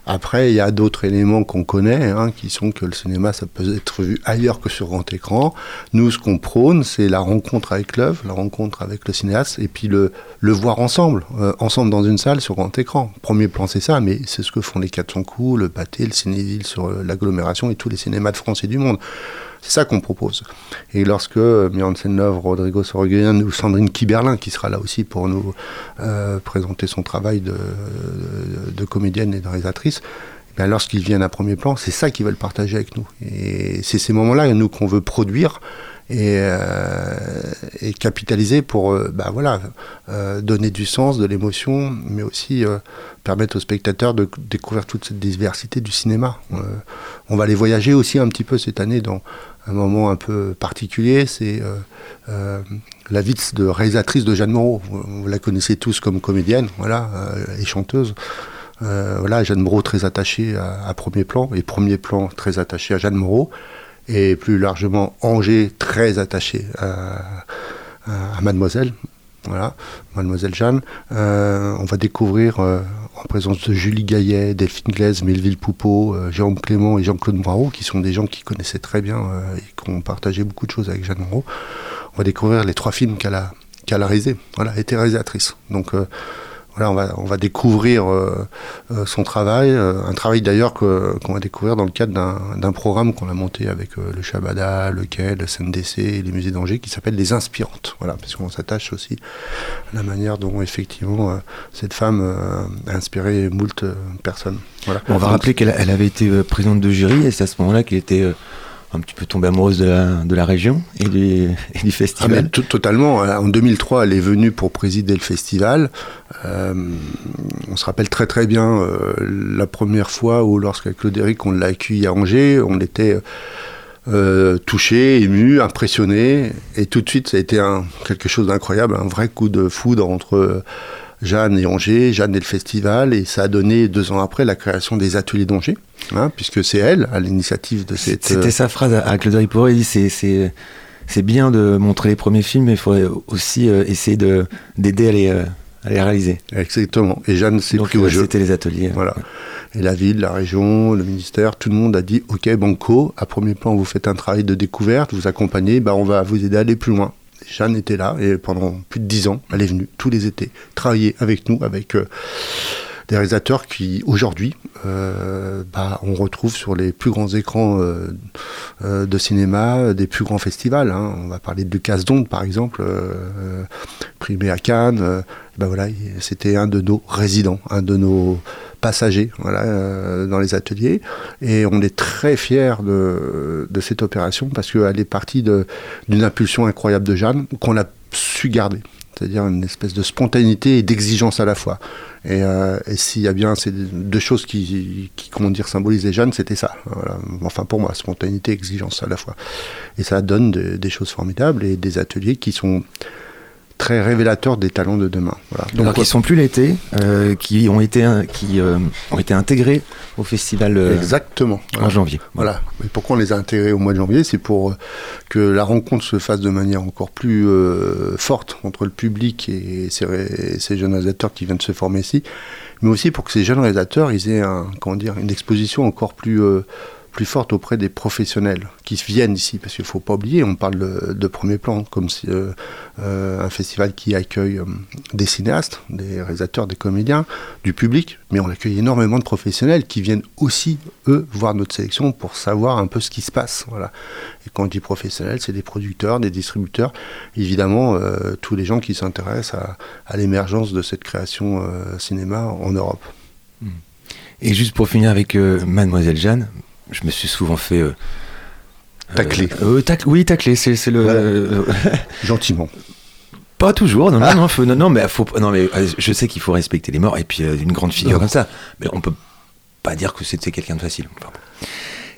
Speaker 4: Après, il y a d'autres éléments qu'on connaît, hein, qui sont que le cinéma, ça peut être vu ailleurs que sur grand écran. Nous, ce qu'on prône, c'est la rencontre avec l'œuvre, la rencontre avec le cinéaste, et puis le, voir ensemble, euh, ensemble dans une salle sur grand écran. Premier plan, c'est ça, mais c'est ce que font les 400 coups, le Pâté, le Cinéville sur euh, l'agglomération et tous les cinémas de France et du monde. C'est ça qu'on propose. Et lorsque euh, Miansen Love, Rodrigo Sorogoyen ou Sandrine Kiberlin, qui sera là aussi pour nous euh, présenter son travail de, de comédienne et de réalisatrice, bien, lorsqu'ils viennent à premier plan, c'est ça qu'ils veulent partager avec nous. Et c'est ces moments-là, nous, qu'on veut produire et, euh, et capitaliser pour euh, bah, voilà, euh, donner du sens, de l'émotion, mais aussi permettre aux spectateurs de découvrir toute cette diversité du cinéma. On va aller voyager aussi un petit peu cette année dans un moment un peu particulier, c'est la vie de réalisatrice de Jeanne Moreau. Vous, la connaissez tous comme comédienne, voilà, et chanteuse. Voilà, Jeanne Moreau très attachée à, à premier plan, et premier plan très attaché à Jeanne Moreau, et plus largement Angers très attaché à, Mademoiselle, voilà, Mademoiselle Jeanne. Euh, on va découvrir euh, en présence de Julie Gaillet, Delphine Glaise, Melville Poupeau, euh, Jérôme Clément et Jean-Claude Moirot, qui sont des gens qui connaissaient très bien euh, et qui ont partagé beaucoup de choses avec Jeanne Moreau. On va découvrir les trois films qu'elle a, réalisés. Voilà, était réalisatrice. Donc voilà, on va, on va découvrir euh, euh, son travail, euh, un travail d'ailleurs qu'on va découvrir dans le cadre d'un programme qu'on a monté avec le Shabada, le Quai, le CNDC et les musées d'Angers qui s'appelle Les Inspirantes. Voilà, parce qu'on s'attache aussi à la manière dont effectivement cette femme a inspiré moult personnes. Voilà.
Speaker 3: On va
Speaker 4: Donc,
Speaker 3: rappeler qu'elle elle avait été présidente de jury et c'est à ce moment-là qu'elle était un petit peu tombée amoureuse de la, de la région et du, et du
Speaker 4: Ah,
Speaker 3: festival.
Speaker 4: tout- totalement. En 2003, elle est venue pour présider le festival. Euh, on se rappelle très très bien euh, la première fois où, lorsqu'avec Claude Eric, on l'a accueilli à Angers, on était euh, touché, ému, impressionné. Et tout de suite, ça a été un, quelque chose d'incroyable, un vrai coup de foudre entre Jeanne et Angers, Jeanne et le festival. Et ça a donné, deux ans après, la création des ateliers d'Angers, hein, puisque c'est elle, à l'initiative de cette...
Speaker 3: C'était sa phrase à, Claude Ripouré, il dit c'est, bien de montrer les premiers films, mais il faudrait aussi euh, essayer de d'aider à les, euh, à les réaliser.
Speaker 4: Exactement. Et Jeanne s'est pris au
Speaker 3: euh,
Speaker 4: jeu.
Speaker 3: c'était les ateliers.
Speaker 4: Voilà. Et la ville, la région, le ministère, tout le monde a dit Ok, Banco, à premier plan, vous faites un travail de découverte, vous accompagnez, bah, on va vous aider à aller plus loin. Jeanne était là et pendant plus de dix ans, elle est venue tous les étés travailler avec nous, avec euh, des réalisateurs qui, aujourd'hui, euh, bah, on retrouve sur les plus grands écrans euh, euh, de cinéma, des plus grands festivals. hein. On va parler de Lucas Donde, par exemple, euh, primé à Cannes. euh, ben voilà, il- c'était un de nos résidents, un de nos passagers voilà, euh, dans les ateliers. Et on est très fiers de, de cette opération parce qu'elle est partie d'une impulsion incroyable de Jeanne qu'on a su garder. C'est-à-dire une espèce de spontanéité et d'exigence à la fois. Et, euh, et s'il y a bien ces deux choses qui, qui comment dire, symbolisaient Jeanne, c'était ça. Enfin pour moi, spontanéité exigence à la fois. Et ça donne de- des choses formidables et des ateliers qui sont très révélateurs des talents de demain. Voilà.
Speaker 3: Donc, qui sont plus l'été, euh, qui ont été un- qui euh, ont été intégrés au festival euh,
Speaker 4: Exactement.
Speaker 3: en janvier.
Speaker 4: Voilà. Et pourquoi on les a intégrés au mois de janvier? C'est pour euh, que la rencontre se fasse de manière encore plus euh, forte entre le public et ces, jeunes réalisateurs qui viennent se former ici, mais aussi pour que ces jeunes réalisateurs ils aient un, comment dire, une exposition encore plus, euh, plus forte auprès des professionnels qui viennent ici. Parce qu'il ne faut pas oublier, on parle de, premier plan, comme si, euh, euh, un festival qui accueille euh, des cinéastes, des réalisateurs, des comédiens, du public, mais on accueille énormément de professionnels qui viennent aussi, eux, voir notre sélection pour savoir un peu ce qui se passe. Voilà. Et quand on dit professionnels, c'est des producteurs, des distributeurs, évidemment, tous les gens qui s'intéressent à, à l'émergence de cette création cinéma en Europe.
Speaker 3: Et juste pour finir avec Mademoiselle Jeanne, je me suis souvent fait. euh,
Speaker 4: Tacler.
Speaker 3: euh, euh, tac- oui, tacler, c'est c'est le.
Speaker 4: Voilà. Gentiment.
Speaker 3: pas toujours, non, non, non, faut- non, non, mais faut, non, mais je sais qu'il faut respecter les morts et puis une grande figure
Speaker 4: Non.
Speaker 3: comme ça, mais on peut pas dire que c'était quelqu'un de facile. Enfin.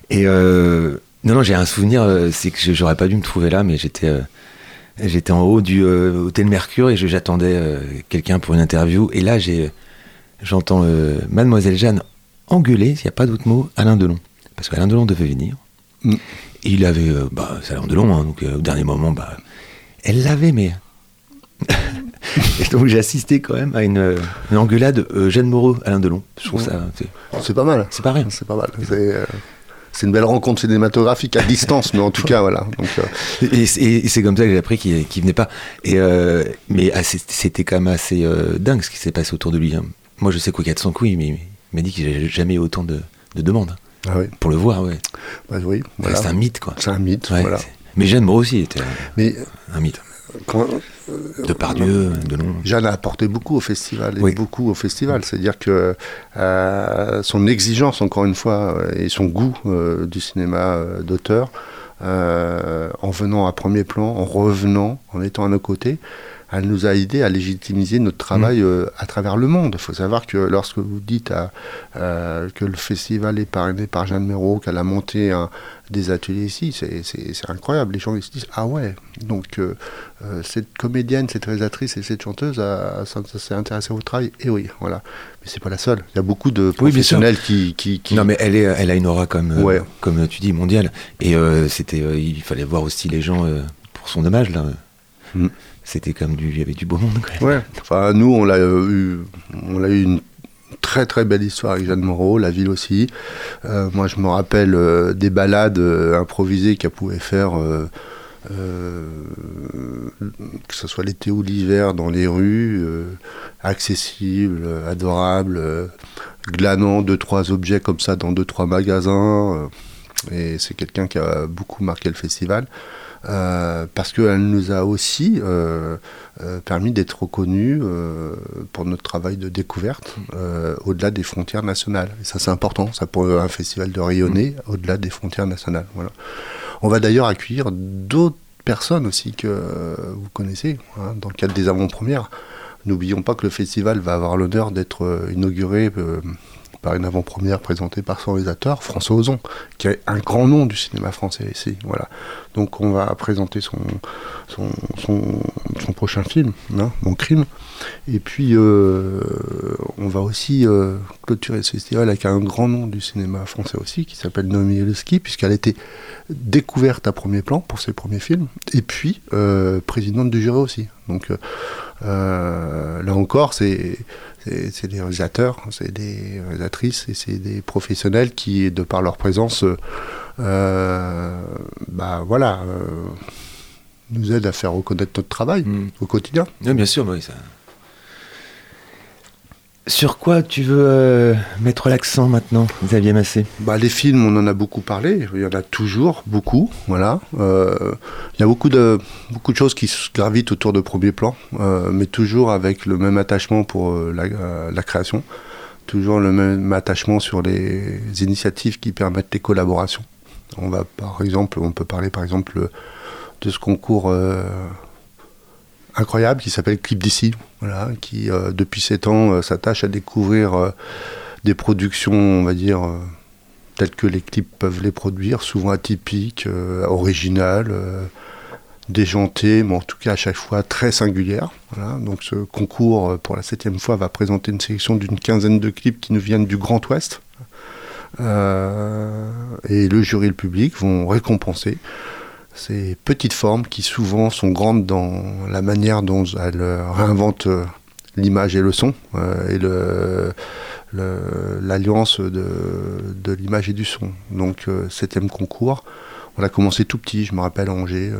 Speaker 3: Et euh, non, non, j'ai un souvenir, c'est que je- j'aurais pas dû me trouver là, mais j'étais, j'étais en haut du hôtel Mercure et je- j'attendais quelqu'un pour une interview et là j'ai, j'entends Mademoiselle Jeanne engueuler, s'il n'y a pas d'autre mot, Alain Delon, parce qu'Alain Delon devait venir.
Speaker 4: Mm.
Speaker 3: Et il avait, euh, bah, c'est Alain Delon, hein, donc euh, au dernier moment, bah, elle l'avait, mais et donc j'ai assisté quand même à une, une engueulade euh, Jeanne Moreau, Alain Delon. Je trouve ça, c'est-
Speaker 4: pas mal.
Speaker 3: c'est pas rien.
Speaker 4: C'est pas mal. C'est euh, c'est une belle rencontre cinématographique à distance, mais en tout cas, voilà. Donc, euh,
Speaker 3: Et, c'est- et c'est comme ça que j'ai appris qu'il venait pas. Et euh, mais ah, c'était quand même assez euh, dingue ce qui s'est passé autour de lui. hein. Moi, je sais qu'au 400 coups, il m'a- il m'a dit qu'il n'avait jamais eu autant de, de demandes hein,
Speaker 4: ah oui,
Speaker 3: pour le voir. Ouais.
Speaker 4: bah oui, voilà.
Speaker 3: C'est un mythe, quoi.
Speaker 4: C'est un mythe,
Speaker 3: Ouais,
Speaker 4: voilà.
Speaker 3: c'est- Mais Jeanne Moreau aussi était
Speaker 4: Mais
Speaker 3: un mythe.
Speaker 4: quand,
Speaker 3: De Pardieu, Delon.
Speaker 4: Jeanne a apporté beaucoup au festival, et
Speaker 3: Oui.
Speaker 4: beaucoup au festival. C'est-à-dire que euh, son exigence, encore une fois, euh, et son goût euh, du cinéma euh, d'auteur, euh, en venant à premier plan, en revenant, en étant à nos côtés, elle nous a aidé à légitimiser notre travail euh, à travers le monde. Il faut savoir que lorsque vous dites à, euh, que le festival est parrainé par Jeanne Méraud, qu'elle a monté un- des ateliers ici, c'est- incroyable. Les gens ils se disent Ah ouais, donc euh, cette comédienne, cette réalisatrice et cette chanteuse, s'est intéressé au travail. Et oui, voilà. Mais c'est pas la seule. Il y a beaucoup de
Speaker 3: Oui,
Speaker 4: professionnels qui, qui, qui-
Speaker 3: Non, mais elle, est, elle a une aura comme, euh, comme tu dis, mondiale. Et euh, c'était, euh, il fallait voir aussi les gens pour son dommage, là.
Speaker 4: Mm.
Speaker 3: C'était comme du, il y avait du beau monde, quand même.
Speaker 4: Ouais. Enfin, nous, on l'a eu, on l'a eu une très très belle histoire avec Jeanne Moreau, la ville aussi. Euh, moi, je me rappelle euh, des balades euh, improvisées qu'elle pouvait faire, euh, euh, que ce soit l'été ou l'hiver, dans les rues, euh, accessibles, euh, adorables, euh, glanant deux trois objets comme ça dans deux trois magasins. euh, et c'est quelqu'un qui a beaucoup marqué le festival. Euh, parce qu'elle nous a aussi euh, euh, permis d'être reconnus pour notre travail de découverte au-delà des frontières nationales. Et ça, c'est important, ça pour un festival de rayonner au-delà des frontières nationales. Voilà. On va d'ailleurs accueillir d'autres personnes aussi que vous connaissez hein, dans le cadre des avant-premières. N'oublions pas que le festival va avoir l'honneur d'être inauguré par une avant-première présentée par son réalisateur, François Ozon, qui est un grand nom du cinéma français ici. Voilà. Donc on va présenter son, son, son, prochain film, hein, Mon crime. Et puis euh, on va aussi euh, clôturer ce festival avec un grand nom du cinéma français aussi, qui s'appelle Noémie Leski, puisqu'elle a été découverte à premier plan pour ses premiers films, et puis euh, présidente du jury aussi. Donc là encore, c'est c'est des réalisateurs, c'est des réalisatrices et c'est des professionnels qui, de par leur présence, euh, bah voilà, euh, nous aident à faire reconnaître notre travail mm. au quotidien.
Speaker 3: Oui, bien sûr, oui, ça. Sur quoi tu veux euh, mettre l'accent maintenant, Xavier Massé?
Speaker 4: Bah, Les films, on en a beaucoup parlé, il y en a toujours beaucoup. Voilà. il y a beaucoup de, beaucoup de choses qui gravitent autour de premier plan, mais toujours avec le même attachement pour la, création, toujours le même attachement sur les initiatives qui permettent les collaborations. On va par exemple, on peut parler par exemple de ce concours euh, incroyable qui s'appelle Clip d'ici, qui euh, depuis 7 ans euh, s'attache à découvrir des productions, on va dire, telles que les clips peuvent les produire, souvent atypiques, originales, déjantées, mais en tout cas à chaque fois très singulières. Donc ce concours, pour la septième fois, va présenter une sélection d'une quinzaine de clips qui nous viennent du Grand Ouest. Euh, et le jury et le public vont récompenser ces petites formes qui souvent sont grandes dans la manière dont elles réinventent euh, l'image et le son euh, et l'alliance de, de l'image et du son. Donc septième concours, on a commencé tout petit, je me rappelle à Angers,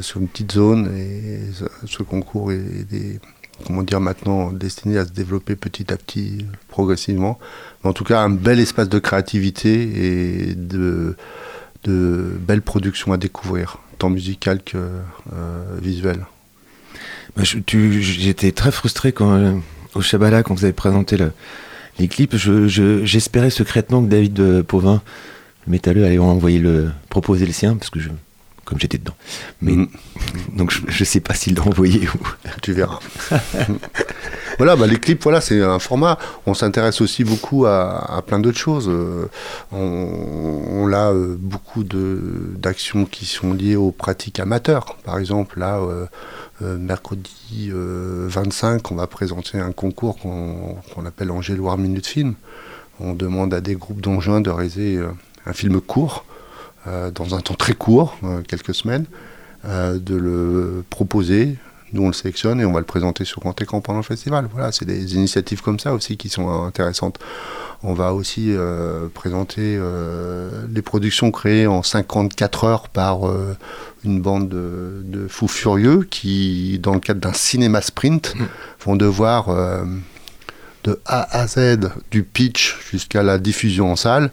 Speaker 4: sur une petite zone, et ce, concours est, comment dire maintenant destiné à se développer petit à petit, progressivement en tout cas un bel espace de créativité et de, de belles productions à découvrir, tant musicales que euh, visuelles.
Speaker 3: Bah, j'étais très frustré quand, euh, au Shabala quand vous avez présenté le, les clips. J'espérais secrètement que David euh, Pauvin, le métalleux, allait envoyer le, proposer le sien, parce que je, comme j'étais dedans. Mais mm. donc je, ne sais pas s'il l'a envoyé ou.
Speaker 4: Tu verras. voilà, bah, les clips, voilà, c'est un format. On s'intéresse aussi beaucoup à, plein d'autres choses. Euh, on, a euh, beaucoup d'actions qui sont liées aux pratiques amateurs. Par exemple, là, euh, mercredi 25, on va présenter un concours qu'on appelle Angers Loire Minute Film. On demande à des groupes d'engins de réaliser un film court, dans un temps très court, quelques semaines, de le proposer nous, on le sélectionne et on va le présenter sur grand écran pendant le festival. Voilà, c'est des initiatives comme ça aussi qui sont intéressantes. On va aussi euh, présenter euh, les productions créées en 54 heures par euh, une bande de, fous furieux qui, dans le cadre d'un cinéma sprint, mmh. vont devoir de A à Z, du pitch jusqu'à la diffusion en salle,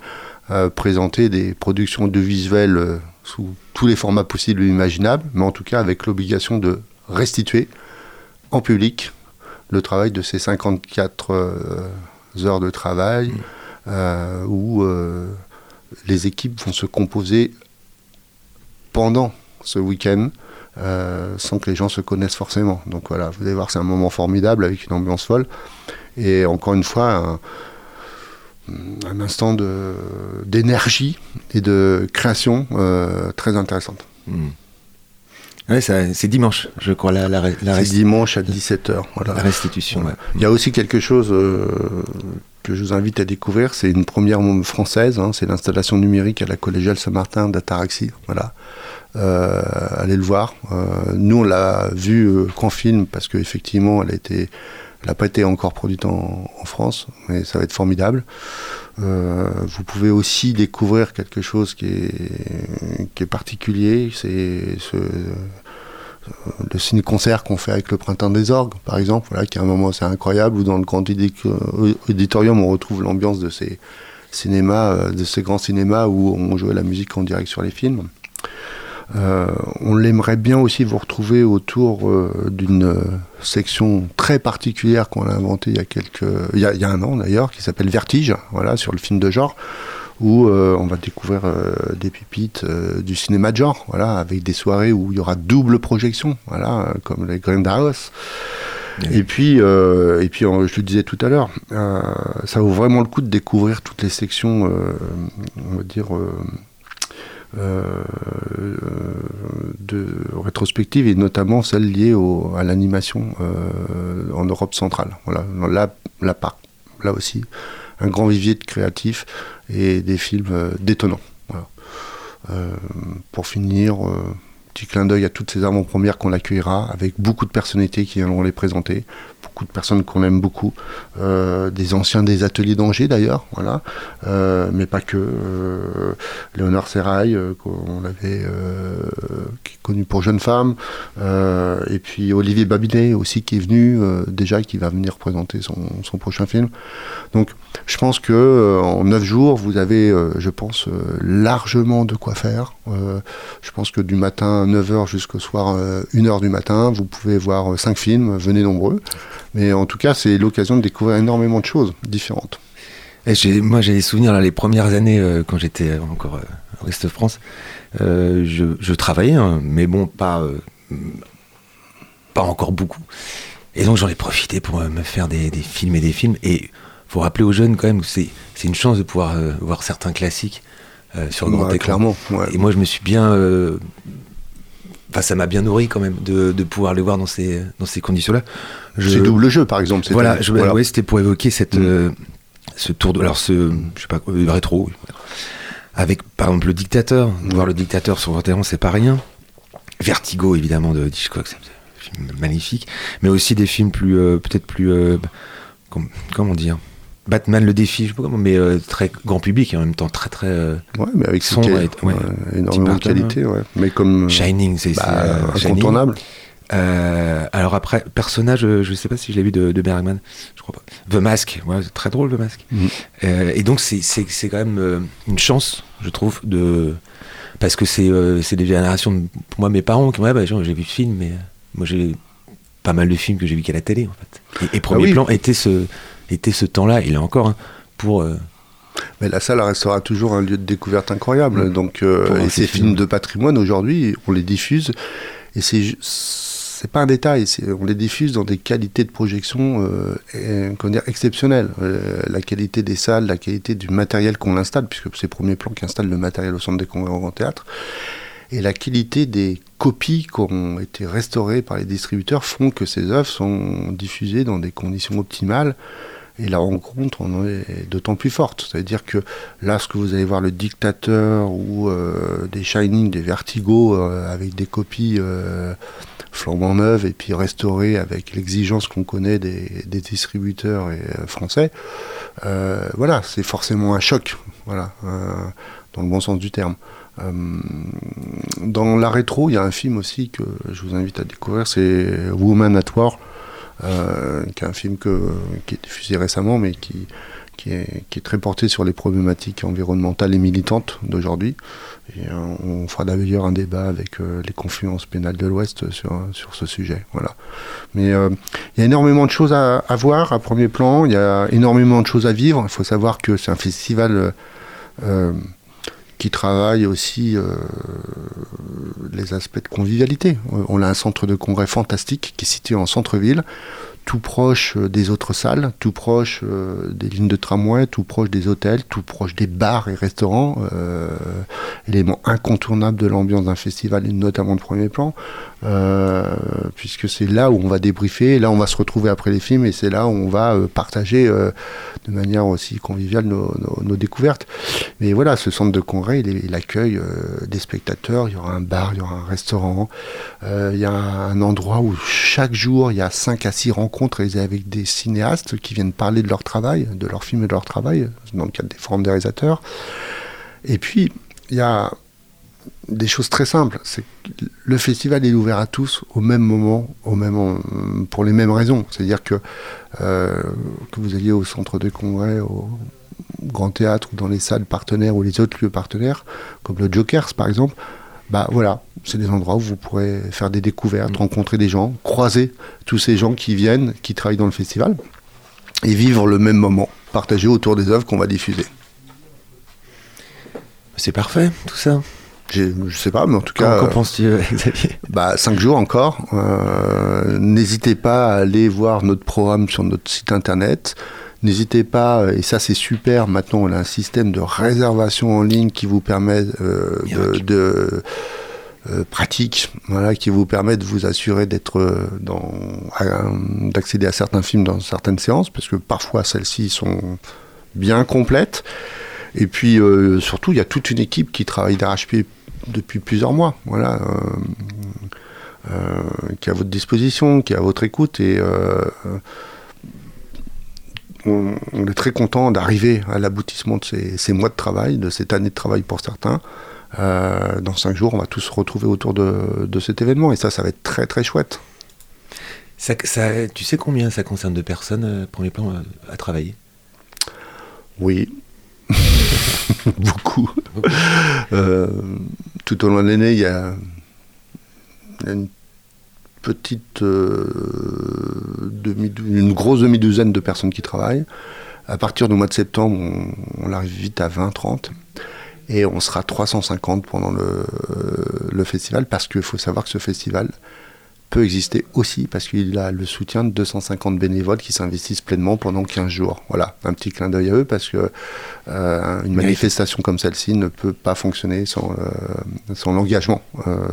Speaker 4: présenter des productions de visuels sous tous les formats possibles et imaginables, mais en tout cas avec l'obligation de restituer en public le travail de ces 54 euh, heures de travail mm. euh, où euh, les équipes vont se composer pendant ce week-end sans que les gens se connaissent forcément. Donc voilà, vous allez voir, c'est un moment formidable avec une ambiance folle. Et encore une fois, un, instant d'énergie et de création très intéressante. Mm.
Speaker 3: Ouais, c'est dimanche, je crois, la, la,
Speaker 4: la dimanche à 17h.
Speaker 3: Voilà. La restitution,
Speaker 4: Il y a aussi quelque chose euh, que je vous invite à découvrir, c'est une première française, hein, c'est l'installation numérique à la collégiale Saint-Martin d'Ataraxi. Voilà. Euh, allez le voir. Euh, nous, on l'a vu qu'en film, parce qu'effectivement, elle a été elle n'a pas été encore produite en, France, mais ça va être formidable. Euh, vous pouvez aussi découvrir quelque chose qui est, particulier, c'est ce, le ciné-concert qu'on fait avec le Printemps des Orgues, par exemple, qui est un moment assez incroyable, où dans le grand auditorium, on retrouve l'ambiance de ces cinémas, euh, de ces grands cinémas où on jouait la musique en direct sur les films. Euh, on l'aimerait bien aussi vous retrouver autour euh, d'une euh, section très particulière qu'on a inventée il y a quelques, il y a, un an d'ailleurs, qui s'appelle Vertige, voilà, sur le film de genre, où on va découvrir des pépites du cinéma de genre, voilà, avec des soirées où il y aura double projection, voilà, comme les Grindhouse. Et puis, et puis je le disais tout à l'heure, ça vaut vraiment le coup de découvrir toutes les sections, on va dire, de rétrospective et notamment celles liées au- à l'animation euh, en Europe centrale. Voilà, là, là, là aussi, un grand vivier de créatifs et des films euh, détonnants. Euh, pour finir, euh, petit clin d'œil à toutes ces avant-premières qu'on accueillera, avec beaucoup de personnalités qui viendront les présenter, beaucoup de personnes qu'on aime beaucoup, euh, des anciens des ateliers d'Angers d'ailleurs, voilà, Euh, mais pas que. Euh, Léonore Serrail, euh, qu'on avait, qui connu pour Jeune Femme, et puis Olivier Babinet aussi qui est venu déjà, qui va venir présenter son, son prochain film. Donc, je pense que en 9 jours, vous avez, je pense, largement de quoi faire. Je pense que du matin 9h jusqu'au soir 1h du matin, vous pouvez voir 5 films, venez nombreux. Mais en tout cas, c'est l'occasion de découvrir énormément de choses différentes.
Speaker 3: Et moi, j'ai des souvenirs, là, les premières années, euh, quand j'étais encore euh, au Reste de France, euh, je, je travaillais, hein, mais bon, pas, euh, pas encore beaucoup. Et donc, j'en ai profité pour euh, me faire des, des films et des films. Et faut rappeler aux jeunes, quand même, que c'est c'est une chance de pouvoir euh, voir certains classiques euh, sur grand
Speaker 4: Ouais,
Speaker 3: écran.
Speaker 4: clairement. ouais.
Speaker 3: Et moi, je me suis bien. Euh, Enfin, ça m'a bien nourri quand même de, de pouvoir les voir dans ces, dans ces conditions-là. Je-
Speaker 4: C'est double jeu, par exemple.
Speaker 3: voilà,
Speaker 4: un-
Speaker 3: je,
Speaker 4: voilà.
Speaker 3: ouais, c'était pour évoquer cette,
Speaker 4: Mm.
Speaker 3: euh, ce tour de. Alors, ce. Je sais pas, euh, rétro. Avec, par exemple, le dictateur. Voir le dictateur sur 21, c'est pas rien. Vertigo, évidemment, de Hitchcock, c'est un film magnifique. Mais aussi des films plus. euh, Peut-être plus. euh, com- comment dire? Batman le défi, je sais pas comment, mais euh, très grand public et en même temps très très. euh,
Speaker 4: Ouais, mais avec
Speaker 3: Son
Speaker 4: son
Speaker 3: et- ouais.
Speaker 4: énormément de qualité, ouais. Mais comme
Speaker 3: Shining, c'est
Speaker 4: bah,
Speaker 3: euh,
Speaker 4: incontournable.
Speaker 3: Euh, alors après, personnage, euh, je sais pas si je l'ai vu de, de Bergman, je crois pas. The Mask, ouais, c'est très drôle The Mask. Euh, et donc c'est quand même euh, une chance, je trouve, de parce que c'est euh, des générations, de- pour moi mes parents qui dit, ah, bah, j'ai vu ce film, mais euh, moi j'ai pas mal de films que j'ai vu qu'à la télé en fait. Et, et premier
Speaker 4: Ah oui.
Speaker 3: plan était ce était ce temps-là, il est encore hein, pour euh,
Speaker 4: Mais la salle restera toujours un lieu de découverte incroyable.
Speaker 3: Mm.
Speaker 4: Donc, euh, et ces
Speaker 3: film.
Speaker 4: films de patrimoine aujourd'hui, on les diffuse. Et c'est c'est pas un détail, on les diffuse dans des qualités de projection euh, et, dire, exceptionnelles. Euh, la qualité des salles, la qualité du matériel qu'on installe, puisque c'est Premier Plan qui installe le matériel au centre des congrès au Grand Théâtre. Et la qualité des copies qui ont été restaurées par les distributeurs font que ces œuvres sont diffusées dans des conditions optimales. Et la rencontre en est d'autant plus forte. C'est-à-dire que là, ce que vous allez voir, le dictateur ou euh, des Shining, des Vertigo, euh, avec des copies euh, flambant neuves et puis restaurées avec l'exigence qu'on connaît des, distributeurs français, voilà, c'est forcément un choc, voilà, dans le bon sens du terme. Dans la rétro, il y a un film aussi que je vous invite à découvrir, c'est Woman at War, euh, qui est un film que, qui est diffusé récemment, mais qui, qui, est, qui est très porté sur les problématiques environnementales et militantes d'aujourd'hui. Et euh, on fera d'ailleurs un débat avec euh, les confluences pénales de l'Ouest sur, sur ce sujet. Voilà. Mais il y a énormément de choses à, à voir à premier plan, il y a énormément de choses à vivre. Il faut savoir que c'est un festival euh, qui travaille aussi euh, les aspects de convivialité. Euh, On a un centre de congrès fantastique qui est situé en centre-ville, tout proche euh, des autres salles, tout proche euh, des lignes de tramway, tout proche des hôtels, tout proche des bars et restaurants, euh, élément incontournable de l'ambiance d'un festival et notamment de premier plan, euh, puisque c'est là où on va débriefer, là on va se retrouver après les films et c'est là où on va partager de manière aussi conviviale nos, découvertes. Mais voilà, ce centre de congrès, il, il accueille des spectateurs, il y aura un bar, il y aura un restaurant, il y a un endroit où chaque jour il y a 5 à 6 rencontres réalisées avec des cinéastes qui viennent parler de leur travail, de leur film et de leur travail, dans le cadre des forums des réalisateurs. Et puis, il y a des choses très simples. C'est le festival est ouvert à tous au même moment, au même, pour les mêmes raisons. C'est-à-dire que euh, que vous alliez au centre de congrès, au Grand Théâtre ou dans les salles partenaires ou les autres lieux partenaires, comme le Jokers par exemple, bah voilà, c'est des endroits où vous pourrez faire des découvertes, rencontrer des gens, croiser tous ces gens qui viennent, qui travaillent dans le festival, et vivre le même moment, partager autour des œuvres qu'on va diffuser.
Speaker 3: C'est parfait, tout ça.
Speaker 4: je sais pas, mais en tout cas,
Speaker 3: qu'en penses-tu, euh, Xavier?
Speaker 4: bah, cinq jours encore. Euh, N'hésitez pas à aller voir notre programme sur notre site internet. N'hésitez pas, et ça c'est super, maintenant on a un système de réservation en ligne qui vous permet euh, de, de- euh, pratique, voilà, qui vous permet de vous assurer d'être euh, dans, d'accéder à certains films dans certaines séances, parce que parfois celles-ci sont bien complètes. Et puis euh, surtout, il y a toute une équipe qui travaille d'arrache-pied depuis plusieurs mois, voilà, euh, euh, qui est à votre disposition, qui est à votre écoute, et euh, on, on est très content d'arriver à l'aboutissement de ces, ces mois de travail, de cette année de travail pour certains. Euh, dans cinq jours, on va tous se retrouver autour de, de cet événement, et ça, ça va être très très chouette.
Speaker 3: Ça- ça- Tu sais combien ça concerne de personnes, euh, premier plan, euh, à travailler?
Speaker 4: Oui. Beaucoup. Euh, tout au long de l'année, il y a, il y a une petite, euh, demi, une grosse demi-douzaine de personnes qui travaillent. À partir du mois de septembre, on, arrive vite à 20-30. Et on sera 350 pendant le, festival, parce qu'il faut savoir que ce festival peut exister aussi parce qu'il a le soutien de 250 bénévoles qui s'investissent pleinement pendant 15 jours. Voilà, un petit clin d'œil à eux parce que euh, une manifestation comme celle-ci ne peut pas fonctionner sans, euh, l'engagement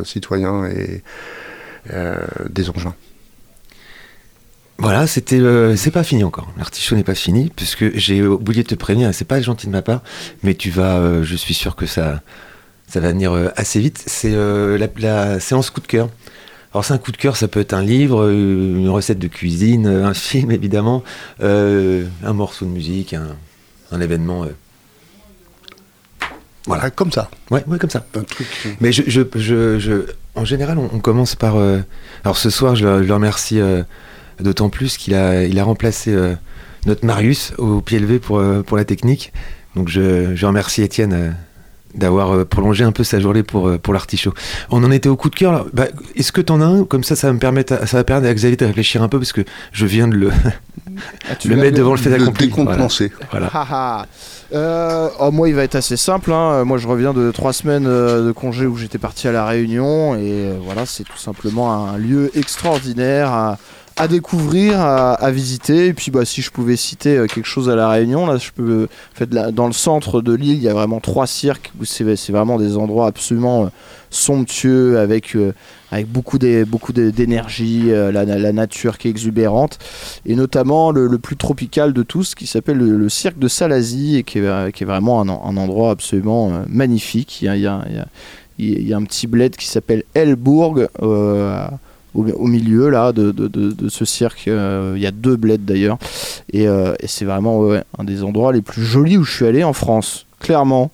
Speaker 4: citoyen et des engins.
Speaker 3: Voilà, c'était, euh, c'est pas fini encore. L'artichaut n'est pas fini, puisque j'ai oublié de te prévenir, c'est pas gentil de ma part, mais tu vas, euh, je suis sûr que ça, ça va venir euh, assez vite. C'est euh, la, la séance coup de cœur. Alors c'est un coup de cœur, ça peut être un livre, euh, une recette de cuisine, euh, un film évidemment, euh, un morceau de musique, un, un événement. euh.
Speaker 4: Voilà, comme ça.
Speaker 3: Ouais, ouais, comme ça.
Speaker 4: Un truc.
Speaker 3: Mais je, je, je, je- en général, on, on commence par. euh, alors ce soir, je le, je le remercie euh, d'autant plus qu'il a, il a remplacé euh, notre Marius au pied levé pour, euh, pour la technique. Donc je, je remercie Étienne euh, d'avoir euh, prolongé un peu sa journée pour, euh, pour l'artichaut. On en était au coup de cœur. Bah, Est-ce que t'en as un? Comme ça, ça va me permettre, à- ça va permettre à Xavier de réfléchir un peu parce que je viens de le,
Speaker 5: Ah, tu
Speaker 3: le mettre devant le fait accompli. Voilà.
Speaker 4: décontenancer.
Speaker 3: Voilà.
Speaker 5: Euh, oh, moi, il va être assez simple. hein. Moi, je reviens de trois semaines euh, de congé où j'étais parti à La Réunion. Et euh, voilà, c'est tout simplement un lieu extraordinaire à, à découvrir, à, visiter. Et puis, bah, si je pouvais citer euh, quelque chose à La Réunion, là, je peux. en fait, dans le centre de l'île, il y a vraiment trois cirques où c'est vraiment des endroits absolument euh, somptueux avec. euh, avec beaucoup d'é- beaucoup d'é- d'énergie, la, nature qui est exubérante et notamment le, plus tropical de tous qui s'appelle le, cirque de Salazie et qui est, qui est vraiment un, en- un endroit absolument magnifique. Il y a, un petit bled qui s'appelle Elbourg au, milieu là de, de- de- ce cirque. Euh, il y a deux bleds d'ailleurs et, euh, c'est vraiment un des endroits les plus jolis où je suis allé en France, clairement.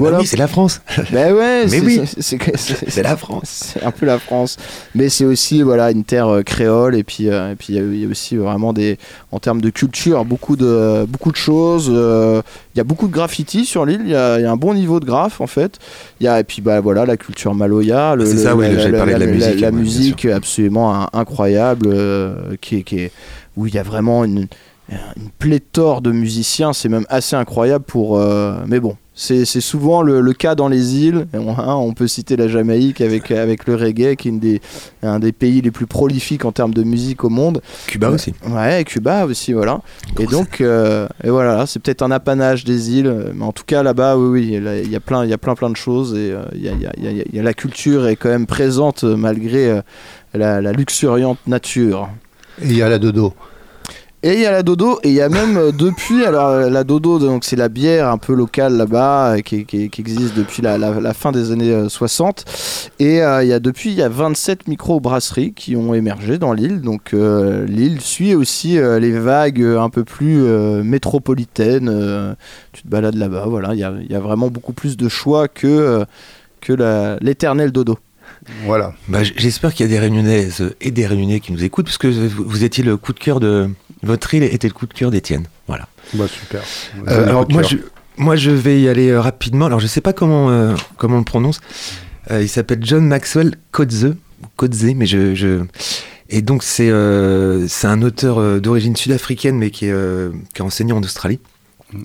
Speaker 3: Ah bah oui, c'est la France.
Speaker 5: Ben ouais,
Speaker 3: Mais oui.
Speaker 5: c'est-
Speaker 3: la France.
Speaker 5: c'est un peu la France, mais c'est aussi voilà une terre euh, créole et puis euh, et puis il y a- il y, a aussi vraiment des en termes de culture beaucoup de beaucoup de choses. euh, Il y a beaucoup de graffiti sur l'île. Il y, a il y a un bon niveau de graphe en fait. Il y a et puis bah voilà la culture maloya, le,
Speaker 3: C'est
Speaker 5: le-
Speaker 3: ça, oui,
Speaker 5: la,
Speaker 3: de la musique,
Speaker 5: la musique absolument in- incroyable euh, qui est, qui est- où il y a vraiment une une pléthore de musiciens, c'est même assez incroyable pour. euh, mais bon, c'est souvent le, le cas dans les îles. On, hein, on peut citer la Jamaïque avec, avec le reggae, qui est une des, un des pays les plus prolifiques en termes de musique au monde.
Speaker 3: Cuba aussi.
Speaker 5: Ouais, et Cuba aussi, voilà. Et donc, euh, et voilà, c'est peut-être un apanage des îles, mais en tout cas là-bas, oui, il y a plein, il y a plein, plein de choses et euh, il y, a, il y a- il y a- il y a la culture est quand même présente euh, malgré euh, la, la luxuriante nature.
Speaker 4: Et il y a la dodo.
Speaker 5: Et il y a la dodo, et il y a même euh, depuis, alors euh, la dodo, donc c'est la bière un peu locale là-bas, euh, qui, existe depuis la, fin des années euh, 60. Et il y a depuis, il y a 27 micro-brasseries qui ont émergé dans l'île. Donc l'île suit aussi les vagues un peu plus métropolitaines. tu te balades là-bas, voilà, il y a, y a vraiment beaucoup plus de choix que, que l'éternel dodo.
Speaker 4: Voilà.
Speaker 3: Bah, J'espère qu'il y a des réunionnaises et des réunionnais qui nous écoutent, parce que vous étiez le coup de cœur de. Votre île était le coup de cœur d'Étienne. Voilà.
Speaker 4: Bah, super.
Speaker 3: Euh, alors, moi je, moi, je vais y aller euh, rapidement. Alors, je sais pas comment, euh, comment on le prononce. Euh, il s'appelle John Maxwell Coetzee, mais je. je... Et donc, c'est euh, un auteur euh, d'origine sud-africaine, mais qui est, euh, qui est enseigné en Australie.
Speaker 4: Mhm.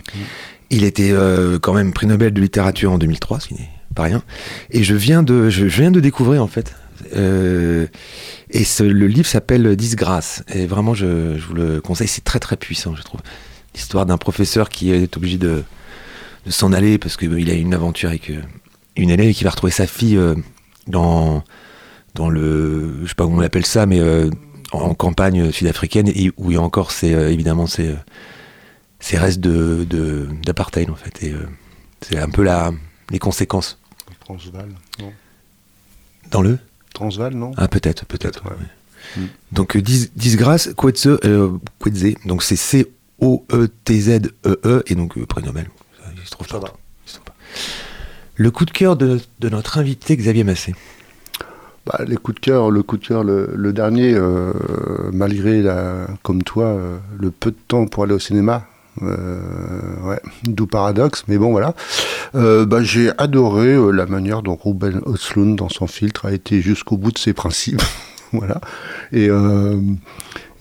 Speaker 3: Il était euh, quand même prix Nobel de littérature en 2003, ce qui n'est pas rien. Et je viens de, je, viens de découvrir en fait. Euh, et le livre s'appelle Disgrâce. Et vraiment, je, je vous le conseille. C'est très très puissant, je trouve. L'histoire d'un professeur qui est obligé de, de s'en aller parce qu'il a une aventure avec euh, une élève qui va retrouver sa fille euh, dans, dans le. Je sais pas comment on appelle ça, mais en, campagne sud-africaine et où il y a encore ces, euh, évidemment ces, restes de, d'apartheid en fait. C'est un peu la, les conséquences.
Speaker 4: Transvaal, non
Speaker 3: Dans le
Speaker 4: Transvaal, non
Speaker 3: Ah, peut-être, peut-être.
Speaker 4: Peut-être, ouais.
Speaker 3: ouais.
Speaker 4: Mm.
Speaker 3: Donc, euh, dis, disgrâce, Kwetse, euh, donc c'est E C-O-E-T-Z-E-E, et donc euh, prénom elle. Ça, Il se trouve
Speaker 4: Ça
Speaker 3: pas.
Speaker 4: va.
Speaker 3: Il se trouve pas. Le coup de cœur de, de notre invité Xavier Massé.
Speaker 4: Bah, les coups de cœur, le coup de cœur, le, le dernier, euh, malgré, la, comme toi, euh, le peu de temps pour aller au cinéma, ouais, d'où paradoxe, mais bon voilà. Euh, bah, j'ai adoré euh, la manière dont Ruben Östlund, dans son filtre, a été jusqu'au bout de ses principes, voilà. Et, euh,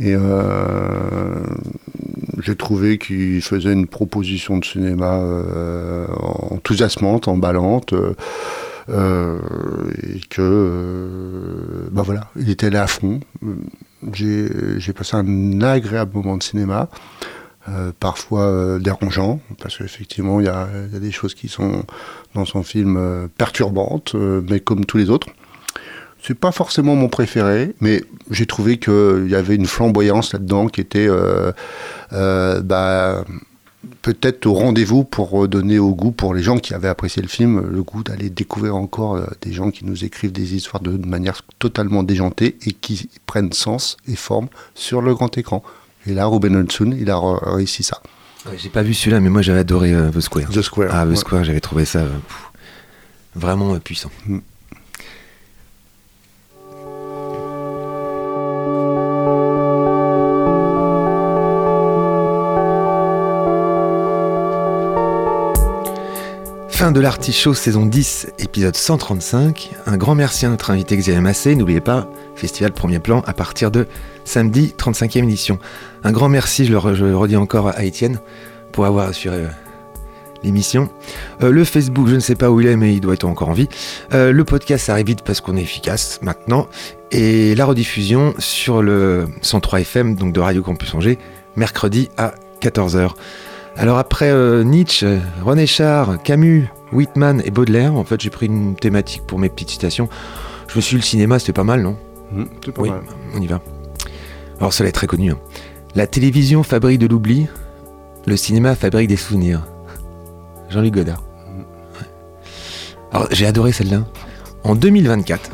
Speaker 4: euh, j'ai trouvé qu'il faisait une proposition de cinéma euh, enthousiasmante, emballante. euh, euh, et que euh, bah voilà, il était là à fond. Euh, j'ai passé un agréable moment de cinéma, euh, parfois euh, dérangeant, parce qu'effectivement il y a, des choses qui sont dans son film euh, perturbantes, mais comme tous les autres. C'est pas forcément mon préféré, mais j'ai trouvé qu'il y avait une flamboyance là-dedans qui était bah, peut-être au rendez-vous pour donner au goût pour les gens qui avaient apprécié le film, le goût d'aller découvrir encore des gens qui nous écrivent des histoires de manière totalement déjantée et qui prennent sens et forme sur le grand écran. Et là, Ruben Östlund, il a réussi ça.
Speaker 3: J'ai pas vu celui-là, mais moi j'avais adoré euh, The Square.
Speaker 4: The Square.
Speaker 3: Ah, The
Speaker 4: ouais.
Speaker 3: Square, j'avais trouvé ça euh, pff, vraiment euh, puissant.
Speaker 4: Mm.
Speaker 3: Fin de l'Artichaut saison 10, épisode 135. Un grand merci à notre invité Xavier Massé. N'oubliez pas, festival premier plan à partir de samedi 35e édition. Un grand merci, je le, redis encore à Étienne, pour avoir assuré euh, l'émission. Euh, le Facebook, je ne sais pas où il est, mais il doit être encore en vie. Euh, le podcast arrive vite parce qu'on est efficace maintenant. Et la rediffusion sur le 103 FM, donc de Radio Campus Angers, mercredi à 14h. Alors après euh, Nietzsche, René Char, Camus, Whitman et Baudelaire, en fait j'ai pris une thématique pour mes petites citations. Je me suis dit, le cinéma, c'était pas mal, non
Speaker 4: Mmh, c'est pas
Speaker 3: Oui,
Speaker 4: mal.
Speaker 3: on y va. Alors cela est très connu. hein. La télévision fabrique de l'oubli, le cinéma fabrique des souvenirs. Jean-Luc Godard. Ouais. Alors j'ai adoré celle-là. En 2024,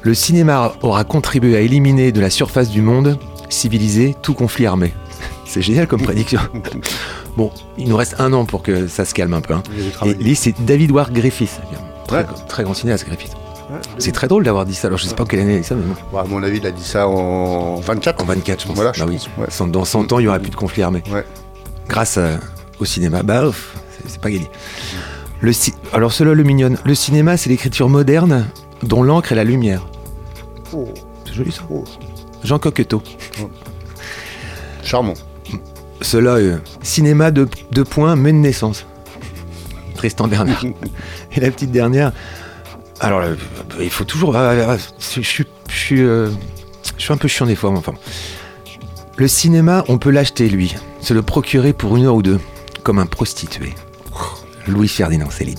Speaker 3: le cinéma aura contribué à éliminer de la surface du monde civilisé tout conflit armé. C'est génial comme prédiction. bon, il nous reste un an pour que ça se calme un peu. hein. Et c'est David Ward Griffith. Très, très grand cinéaste, Griffith. C'est très drôle d'avoir dit ça. Alors, je sais pas en quelle année il a dit ça, mais bon.
Speaker 4: Bon, à mon avis, il a dit ça en 24.
Speaker 3: En 24, je pense.
Speaker 4: Voilà, je
Speaker 3: Bah oui.
Speaker 4: ouais.
Speaker 3: Dans 100 ans, il y aura plus de conflit armé.
Speaker 4: Ouais.
Speaker 3: Grâce à- au cinéma. Bah, ouf, c'est- pas gagné. Le ci- Alors, cela le mignonne. Le cinéma, c'est l'écriture moderne dont l'encre est la lumière.
Speaker 4: Oh,
Speaker 3: C'est joli ça.
Speaker 4: oh,
Speaker 3: Jean Coquetot.
Speaker 4: charmant.
Speaker 3: Cela, euh, cinéma de, de points, mais de naissance. Tristan Bernard. Et la petite dernière. Alors, euh, il faut toujours. ah, ah, ah, je je euh, je suis un peu chiant des fois, mais enfin. Le cinéma, on peut l'acheter, lui. Se le procurer pour une heure ou deux, comme un prostitué. Louis Ferdinand Céline.